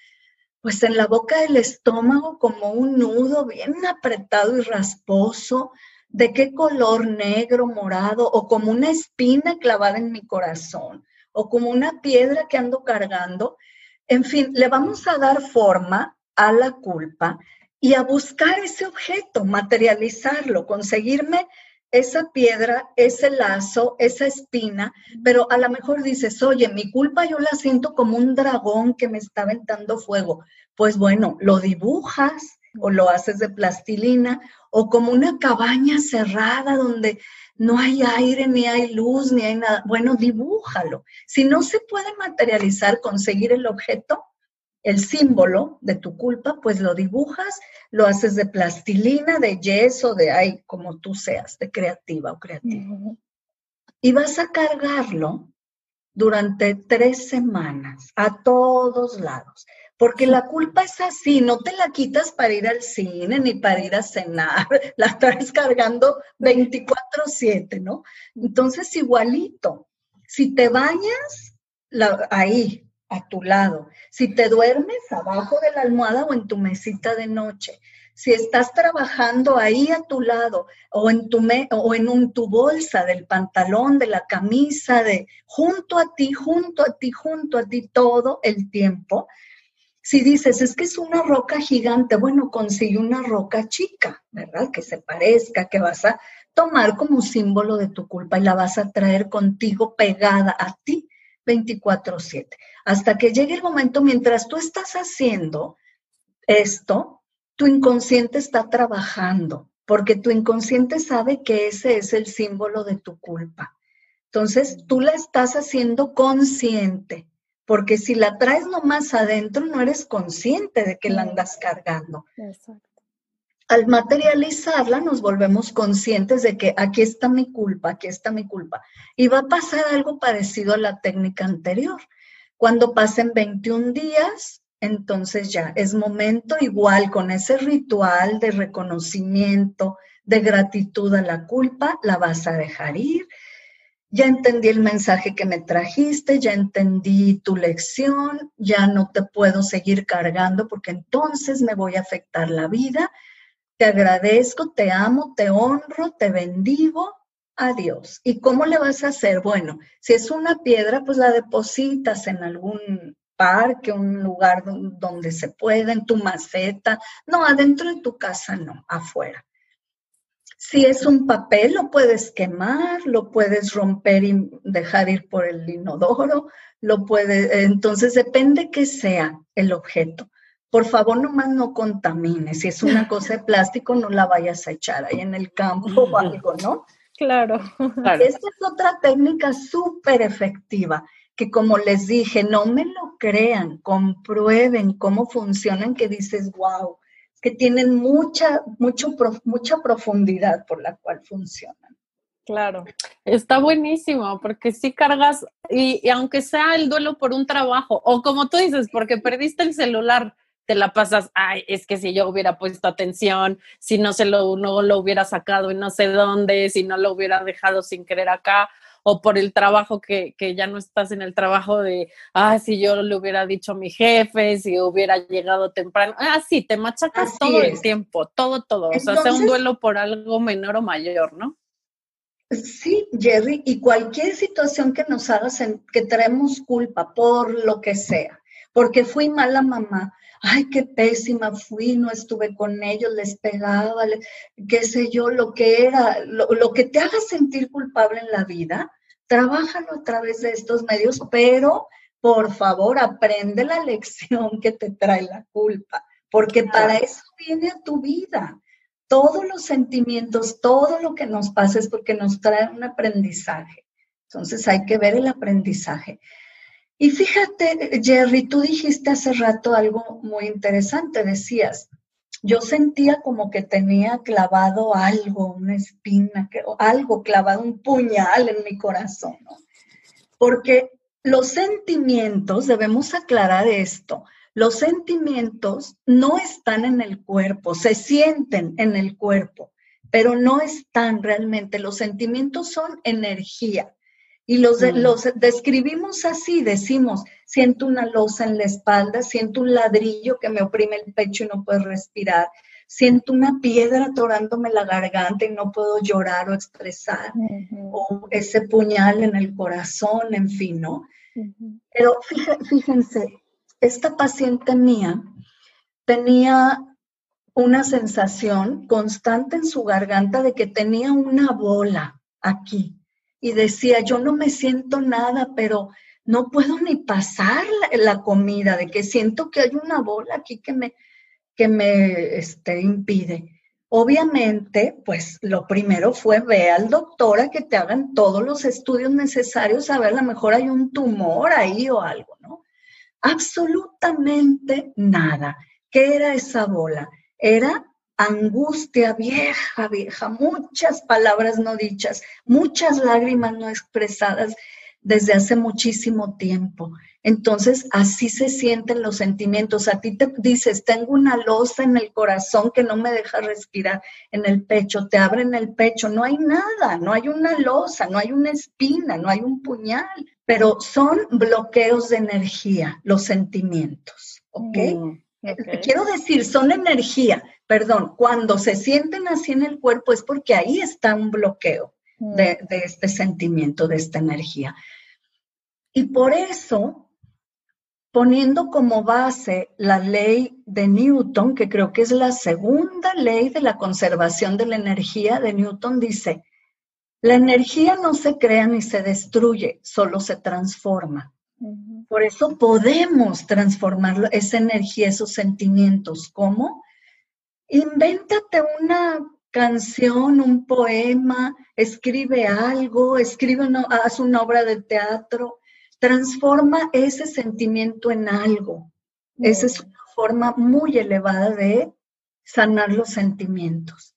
Pues en la boca del estómago como un nudo bien apretado y rasposo, de qué color negro, morado, o como una espina clavada en mi corazón, o como una piedra que ando cargando. En fin, le vamos a dar forma a la culpa y a buscar ese objeto, materializarlo, conseguirme esa piedra, ese lazo, esa espina, pero a lo mejor dices, oye, mi culpa yo la siento como un dragón que me está aventando fuego. Pues bueno, lo dibujas o lo haces de plastilina o como una cabaña cerrada donde no hay aire, ni hay luz, ni hay nada. Bueno, dibújalo. Si no se puede materializar, conseguir el objeto, el símbolo de tu culpa, pues lo dibujas, lo haces de plastilina, de yeso, de ay, como tú seas, de creativa o creativo. Y vas a cargarlo durante tres semanas a todos lados. porque la culpa es así, no te la quitas para ir al cine ni para ir a cenar, la traes cargando 24/7, ¿no? Entonces, igualito, si te bañas, ahí, a tu lado, si te duermes abajo de la almohada o en tu mesita de noche, si estás trabajando ahí a tu lado o en tu, o en tu bolsa del pantalón, de la camisa, de junto a ti, junto a ti, junto a ti todo el tiempo. Si dices, es que es una roca gigante, bueno, consigue una roca chica, ¿verdad? Que se parezca, que vas a tomar como símbolo de tu culpa y la vas a traer contigo pegada a ti 24/7. Hasta que llegue el momento, mientras tú estás haciendo esto, tu inconsciente está trabajando, porque tu inconsciente sabe que ese es el símbolo de tu culpa. Entonces, tú la estás haciendo consciente, porque si la traes nomás adentro, no eres consciente de que la andas cargando. Al materializarla, nos volvemos conscientes de que aquí está mi culpa, aquí está mi culpa. Y va a pasar algo parecido a la técnica anterior. Cuando pasen 21 días, entonces ya es momento igual con ese ritual de reconocimiento, de gratitud a la culpa, la vas a dejar ir. Ya entendí el mensaje que me trajiste, ya entendí tu lección, ya no te puedo seguir cargando porque entonces me voy a afectar la vida. Te agradezco, te amo, te honro, te bendigo. Adiós. ¿Y cómo le vas a hacer? Bueno, si es una piedra, pues la depositas en algún parque, un lugar donde se pueda, en tu maceta. No, adentro de tu casa no, afuera. Si es un papel, lo puedes quemar, lo puedes romper y dejar ir por el inodoro, lo puedes, entonces depende que sea el objeto. Por favor, nomás no contamines. Si es una cosa de plástico, no la vayas a echar ahí en el campo o algo, ¿no? Claro. claro. Esta es otra técnica súper efectiva que como les dije, no me lo crean, comprueben cómo funcionan, que dices, wow, que tienen mucha, mucho, mucha profundidad por la cual funcionan. Claro. Está buenísimo, porque si cargas, y, y, aunque sea el duelo por un trabajo, o como tú dices, porque perdiste el celular, te la pasas, ay, es que si yo hubiera puesto atención, si no se lo, no lo hubiera sacado y no sé dónde, si no lo hubiera dejado sin querer acá, o por el trabajo que, que, ya no estás en el trabajo de, ah, si yo le hubiera dicho a mi jefe, si hubiera llegado temprano. Ah, sí, te machacas todo el tiempo, todo, todo. o sea, sea un duelo por algo menor o mayor, ¿no? Sí, Jerry, y cualquier situación que nos haga que traemos culpa por lo que sea, porque fui mala mamá, ay, qué pésima fui, no estuve con ellos, les pegaba, qué sé yo, lo que era, lo, lo, que te haga sentir culpable en la vida, trabájalo a través de estos medios, pero por favor aprende la lección que te trae la culpa, porque para eso viene a tu vida. Todos los sentimientos, todo lo que nos pasa es porque nos trae un aprendizaje. Entonces hay que ver el aprendizaje. Y fíjate, Jerry, tú dijiste hace rato algo muy interesante, decías, yo sentía como que tenía clavado algo, una espina, algo clavado, un puñal en mi corazón, ¿no? Porque los sentimientos, debemos aclarar esto, los sentimientos no están en el cuerpo, se sienten en el cuerpo, pero no están realmente. Los sentimientos son energía. Y los, mm. los describimos así, decimos, siento una losa en la espalda, siento un ladrillo que me oprime el pecho y no puedo respirar, siento una piedra atorándome la garganta y no puedo llorar o expresar, o ese puñal en el corazón, en fin, ¿no? Pero fíjense, esta paciente mía tenía una sensación constante en su garganta de que tenía una bola aquí y decía, yo no me siento nada, pero no puedo ni pasar la, comida, de que siento que hay una bola aquí que me, que me este, impide. Obviamente, pues lo primero fue ve al doctor a que te hagan todos los estudios necesarios, a ver, a lo mejor hay un tumor ahí o algo, ¿no? Absolutamente nada. ¿Qué era esa bola? Era angustia vieja, vieja, muchas palabras no dichas, muchas lágrimas no expresadas, desde hace muchísimo tiempo. Entonces, así se sienten los sentimientos. A ti te dices, tengo una losa en el corazón que no me deja respirar en el pecho, te abren el pecho, no hay nada, no hay una losa, no hay una espina, no hay un puñal, pero son bloqueos de energía, los sentimientos, ¿ok? Mm, Quiero decir, son energía, perdón, cuando se sienten así en el cuerpo es porque ahí está un bloqueo de, mm. de este sentimiento, de esta energía. Y por eso poniendo como base la ley de Newton, que creo que es la segunda ley de la conservación de la energía de Newton, dice, la energía no se crea ni se destruye, solo se transforma. Por eso podemos transformar esa energía, esos sentimientos. ¿Cómo? Invéntate una canción, un poema, escribe algo, escribe haz una obra de teatro, transforma ese sentimiento en algo. Esa es una forma muy elevada de sanar los sentimientos.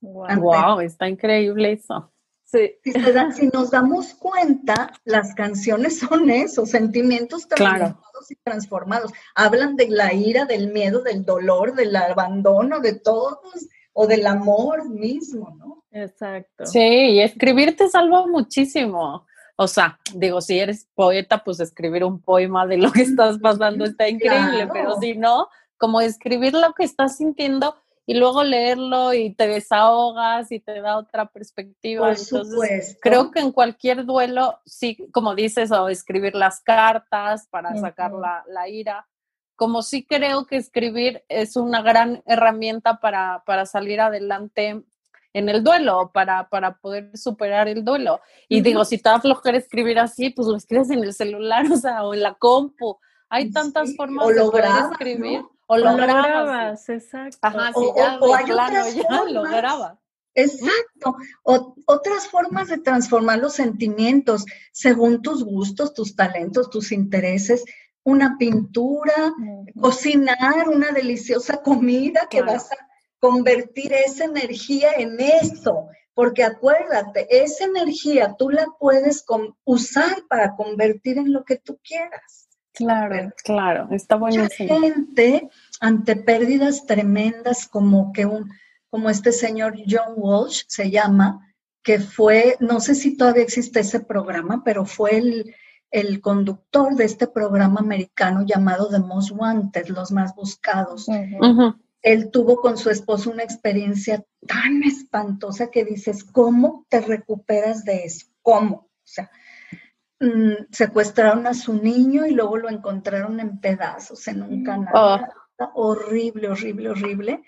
Wow, está increíble eso. Sí. Si, nos damos cuenta, las canciones son esos sentimientos transformados y transformados. Hablan de la ira, del miedo, del dolor, del abandono, de todos, o del amor mismo, ¿no? Exacto. Sí, y escribir te salva muchísimo. O sea, digo, si eres poeta, pues escribir un poema de lo que estás pasando está increíble, pero si no, como escribir lo que estás sintiendo y luego leerlo y te desahogas y te da otra perspectiva. Entonces, creo que en cualquier duelo, sí, como dices, o escribir las cartas para sacar la, la, ira, como sí creo que escribir es una gran herramienta para, para salir adelante en el duelo para, para poder superar el duelo. Y digo, si te da flojera escribir así, pues lo escribes en el celular, o sea, o en la compu. Hay tantas formas de poder escribir. O lo, grabas, exacto. Ajá, sí, ya, o, hay ya lo grabas. Exacto. O, otras formas de transformar los sentimientos según tus gustos, tus talentos, tus intereses. Una pintura, cocinar una deliciosa comida que vas a convertir esa energía en eso, porque acuérdate, esa energía tú la puedes usar para convertir en lo que tú quieras. Claro, claro, está buenísimo. Mucha gente ante pérdidas tremendas como que un, como este señor John Walsh se llama, que fue, no sé si todavía existe ese programa, pero fue el, el conductor de este programa americano llamado The Most Wanted, los más buscados él tuvo con su esposo una experiencia tan espantosa que dices, ¿cómo te recuperas de eso? ¿Cómo? O sea, mm, secuestraron a su niño y luego lo encontraron en pedazos en un canal. Oh. Horrible, horrible, horrible.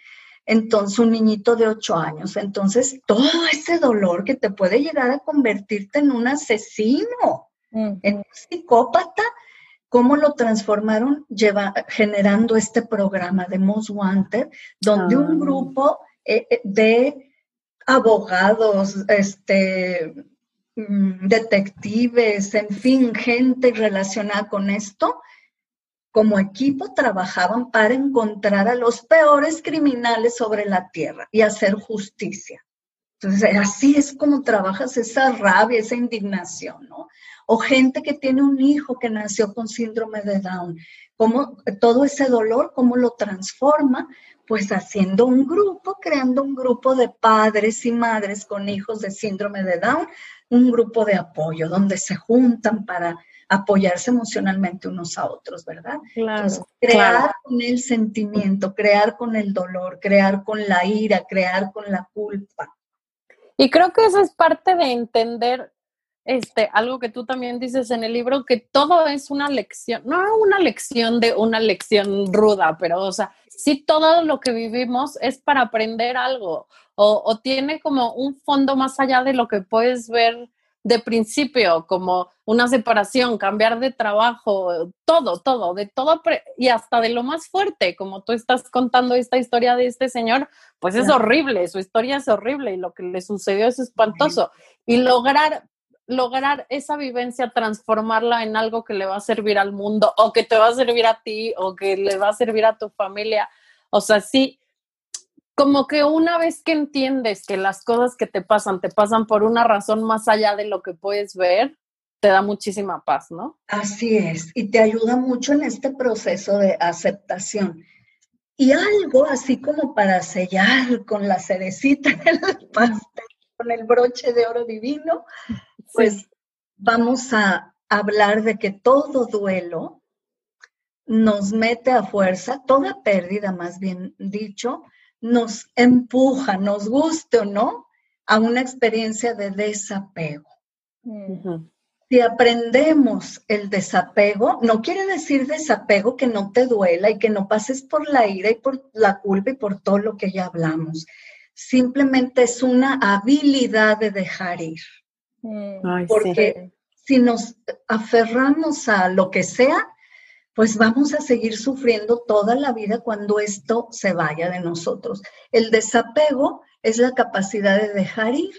Entonces, un niñito de ocho años. Entonces, todo ese dolor que te puede llegar a convertirte en un asesino, en un psicópata, cómo lo transformaron lleva, generando este programa de Most Wanted, donde un ah. grupo eh, eh, de abogados, este, mm, detectives, en fin, gente relacionada con esto, como equipo trabajaban para encontrar a los peores criminales sobre la tierra y hacer justicia. Entonces, así es como trabajas esa rabia, esa indignación, ¿no? o gente que tiene un hijo que nació con síndrome de Down. Cómo, todo ese dolor, cómo lo transforma, pues haciendo un grupo, creando un grupo de padres y madres con hijos de síndrome de Down, un grupo de apoyo donde se juntan para apoyarse emocionalmente unos a otros, ¿verdad? Claro, crear con el sentimiento, crear con el dolor, crear con la ira, crear con la culpa. Y creo que eso es parte de entender este, algo que tú también dices en el libro, que todo es una lección, no una lección de una lección ruda, pero, o sea, sí todo lo que vivimos es para aprender algo o, o tiene como un fondo más allá de lo que puedes ver de principio, como una separación, cambiar de trabajo, todo, todo, de todo y hasta de lo más fuerte, como tú estás contando esta historia de este señor, pues es horrible, su historia es horrible y lo que le sucedió es espantoso. Y lograr lograr esa vivencia, transformarla en algo que le va a servir al mundo o que te va a servir a ti o que le va a servir a tu familia. O sea, sí, como que una vez que entiendes que las cosas que te pasan te pasan por una razón más allá de lo que puedes ver, te da muchísima paz, ¿no? Así es, y te ayuda mucho en este proceso de aceptación. Y algo así como para sellar con la cerecita con el broche de oro divino, pues vamos a hablar de que todo duelo nos mete a fuerza, toda pérdida más bien dicho, nos empuja, nos guste o no, a una experiencia de desapego. Si aprendemos el desapego, no quiere decir desapego que no te duela y que no pases por la ira y por la culpa y por todo lo que ya hablamos. Simplemente es una habilidad de dejar ir. Mm. Porque si nos aferramos a lo que sea, pues vamos a seguir sufriendo toda la vida cuando esto se vaya de nosotros. El desapego es la capacidad de dejar ir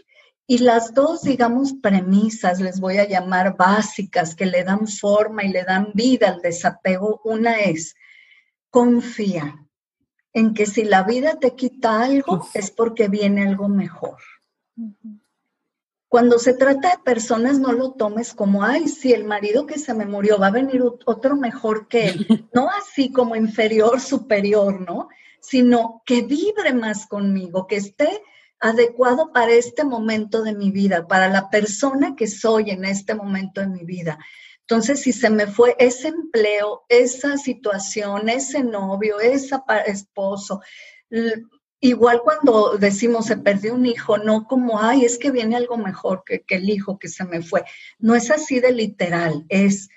y las dos, digamos, premisas, les voy a llamar básicas, que le dan forma y le dan vida al desapego, una es, confía en que si la vida te quita algo es porque viene algo mejor. Cuando se trata de personas, no lo tomes como, ay, si el marido que se me murió va a venir otro mejor que él. No así como inferior, superior, ¿no? Sino que vibre más conmigo, que esté adecuado para este momento de mi vida, para la persona que soy en este momento de mi vida. Entonces, si se me fue ese empleo, esa situación, ese novio, ese esposo, Igual cuando decimos se perdió un hijo, no como, ay, es que viene algo mejor que, el hijo que se me fue. No es así de literal, es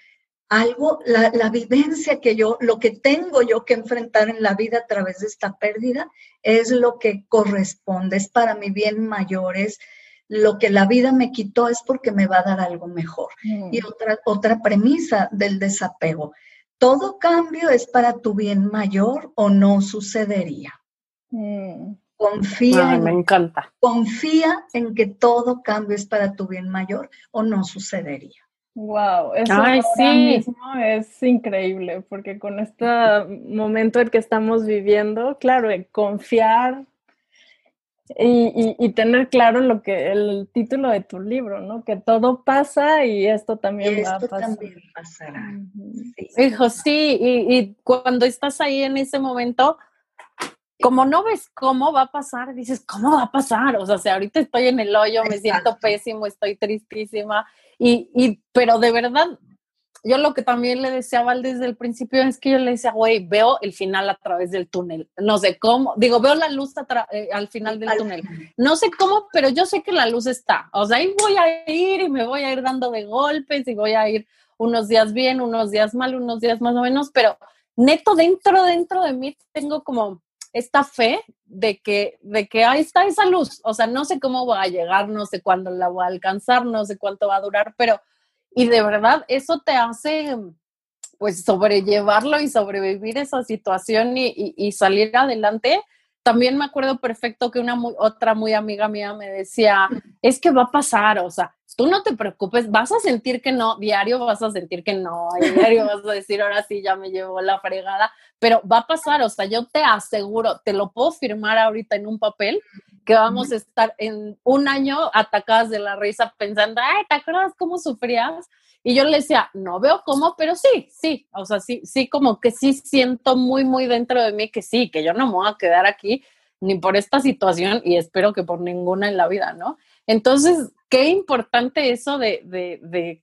algo, la, la, vivencia que yo, lo que tengo yo que enfrentar en la vida a través de esta pérdida es lo que corresponde, es para mi bien mayor, es lo que la vida me quitó es porque me va a dar algo mejor. Y mm. otra, otra premisa del desapego, todo cambio es para tu bien mayor o no sucedería. Mm. Confía, me encanta. confía en que todo cambio es para tu bien mayor o no sucedería. Wow, eso mismo es increíble, porque con este momento en que estamos viviendo, claro, confiar y, tener claro lo que el título de tu libro, ¿no? Que todo pasa y esto también va a pasar. También pasará. Hijo, sí, y, y cuando estás ahí en ese momento, como no ves cómo va a pasar, dices, ¿cómo va a pasar? O sea, si ahorita estoy en el hoyo, me siento pésimo, estoy tristísima, y, y, pero de verdad, yo lo que también le deseaba desde el principio es que yo le decía, güey, veo el final a través del túnel. No sé cómo, digo, veo la luz eh, al final del túnel. No sé cómo, pero yo sé que la luz está. O sea, ahí voy a ir y me voy a ir dando de golpes y voy a ir unos días bien, unos días mal, unos días más o menos, pero neto dentro, dentro de mí tengo como esta fe de que, de que ahí está esa luz. O sea, no sé cómo va a llegar, no sé cuándo la voy a alcanzar, no sé cuánto va a durar, pero, y de verdad, eso te hace, pues, sobrellevarlo y sobrevivir esa situación y, salir adelante. También me acuerdo perfecto que una otra muy amiga mía me decía, es que va a pasar, o sea, tú no te preocupes, vas a sentir que no, diario vas a sentir que no, diario vas a decir, ahora sí, ya me llevó la fregada, pero va a pasar, o sea, yo te aseguro, te lo puedo firmar ahorita en un papel, que vamos a estar en un año atacadas de la risa pensando, ay, ¿te acuerdas cómo sufrías? Y yo le decía, no veo cómo, pero sí, sí, o sea, sí, sí, como que sí siento muy, muy dentro de mí que sí, que yo no me voy a quedar aquí ni por esta situación y espero que por ninguna en la vida, ¿no? Entonces, qué importante eso de, de,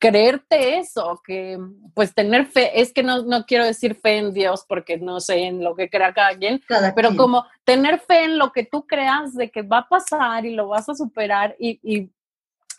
creerte eso, que pues tener fe, es que no, no, quiero decir fe en Dios porque no sé en lo que crea cada quien, pero como tener fe en lo que tú creas de que va a pasar y lo vas a superar y, y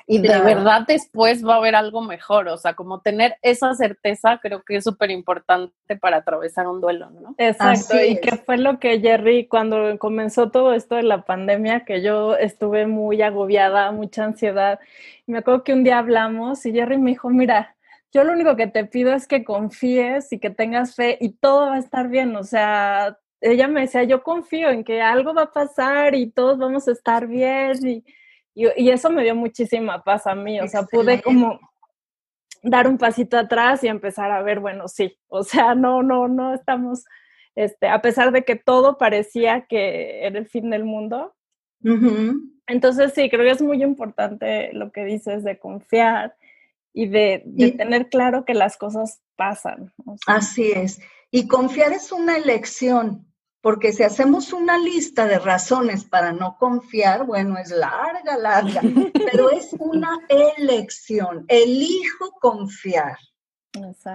y de verdad después va a haber algo mejor, o sea, como tener esa certeza creo que es súper importante para atravesar un duelo, ¿no? Exacto, y que fue lo que Jerry, cuando comenzó todo esto de la pandemia, que yo estuve muy agobiada, mucha ansiedad, me acuerdo que un día hablamos y Jerry me dijo, mira, yo lo único que te pido es que confíes y que tengas fe y todo va a estar bien, o sea, ella me decía, yo confío en que algo va a pasar y todos vamos a estar bien y y, eso me dio muchísima paz a mí, o sea, pude como dar un pasito atrás y empezar a ver, bueno, sí, o sea, no, no, no estamos, este, a pesar de que todo parecía que era el fin del mundo. Entonces sí, creo que es muy importante lo que dices de confiar y de, tener claro que las cosas pasan. Así es. Y confiar es una elección, porque si hacemos una lista de razones para no confiar, bueno, es larga, larga, pero es una elección. Elijo confiar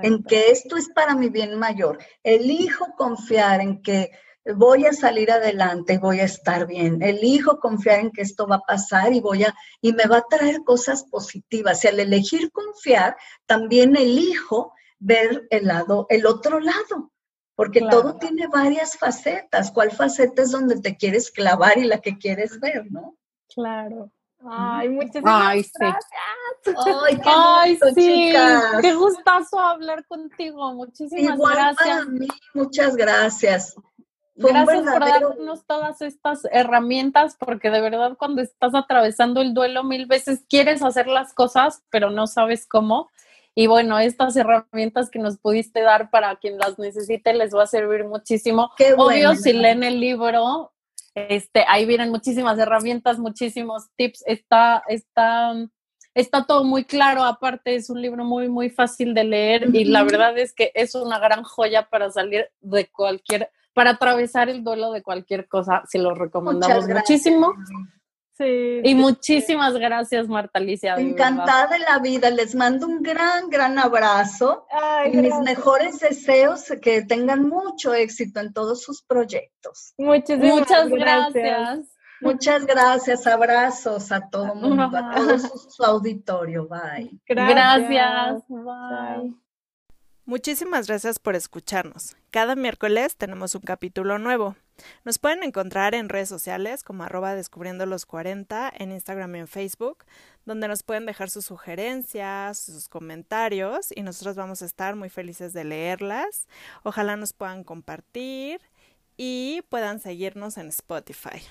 en que esto es para mi bien mayor. Elijo confiar en que voy a salir adelante y voy a estar bien. Elijo confiar en que esto va a pasar y voy a y me va a traer cosas positivas. Y al elegir confiar, también elijo ver el lado, el otro lado, porque todo tiene varias facetas. ¿Cuál faceta es donde te quieres clavar y la que quieres ver, no? Claro. Ay, muchas gracias. Ay, qué, Ay, sí. qué gustazo hablar contigo. Muchísimas gracias. muchas gracias. Gracias por darnos todas estas herramientas, porque de verdad cuando estás atravesando el duelo mil veces quieres hacer las cosas, pero no sabes cómo. Y bueno, estas herramientas que nos pudiste dar para quien las necesite les va a servir muchísimo. Obvio, si leen el libro, este, ahí vienen muchísimas herramientas, muchísimos tips. Está, está, está todo muy claro. Aparte, es un libro muy, muy fácil de leer y la verdad es que es una gran joya para salir de cualquier para atravesar el duelo de cualquier cosa, se lo recomendamos muchísimo. Sí, y muchísimas gracias, Marta Alicia. Encantada de la vida. Les mando un gran, gran abrazo. y mis mejores deseos que tengan mucho éxito en todos sus proyectos. Muchas gracias. Muchas gracias. Abrazos a todo mundo, a todo su, auditorio. Bye. Gracias. Bye. Muchísimas gracias por escucharnos. Cada miércoles tenemos un capítulo nuevo. Nos pueden encontrar en redes sociales como arroba descubriendo los 40, en Instagram y en Facebook, donde nos pueden dejar sus sugerencias, sus comentarios y nosotros vamos a estar muy felices de leerlas. Ojalá nos puedan compartir y puedan seguirnos en Spotify.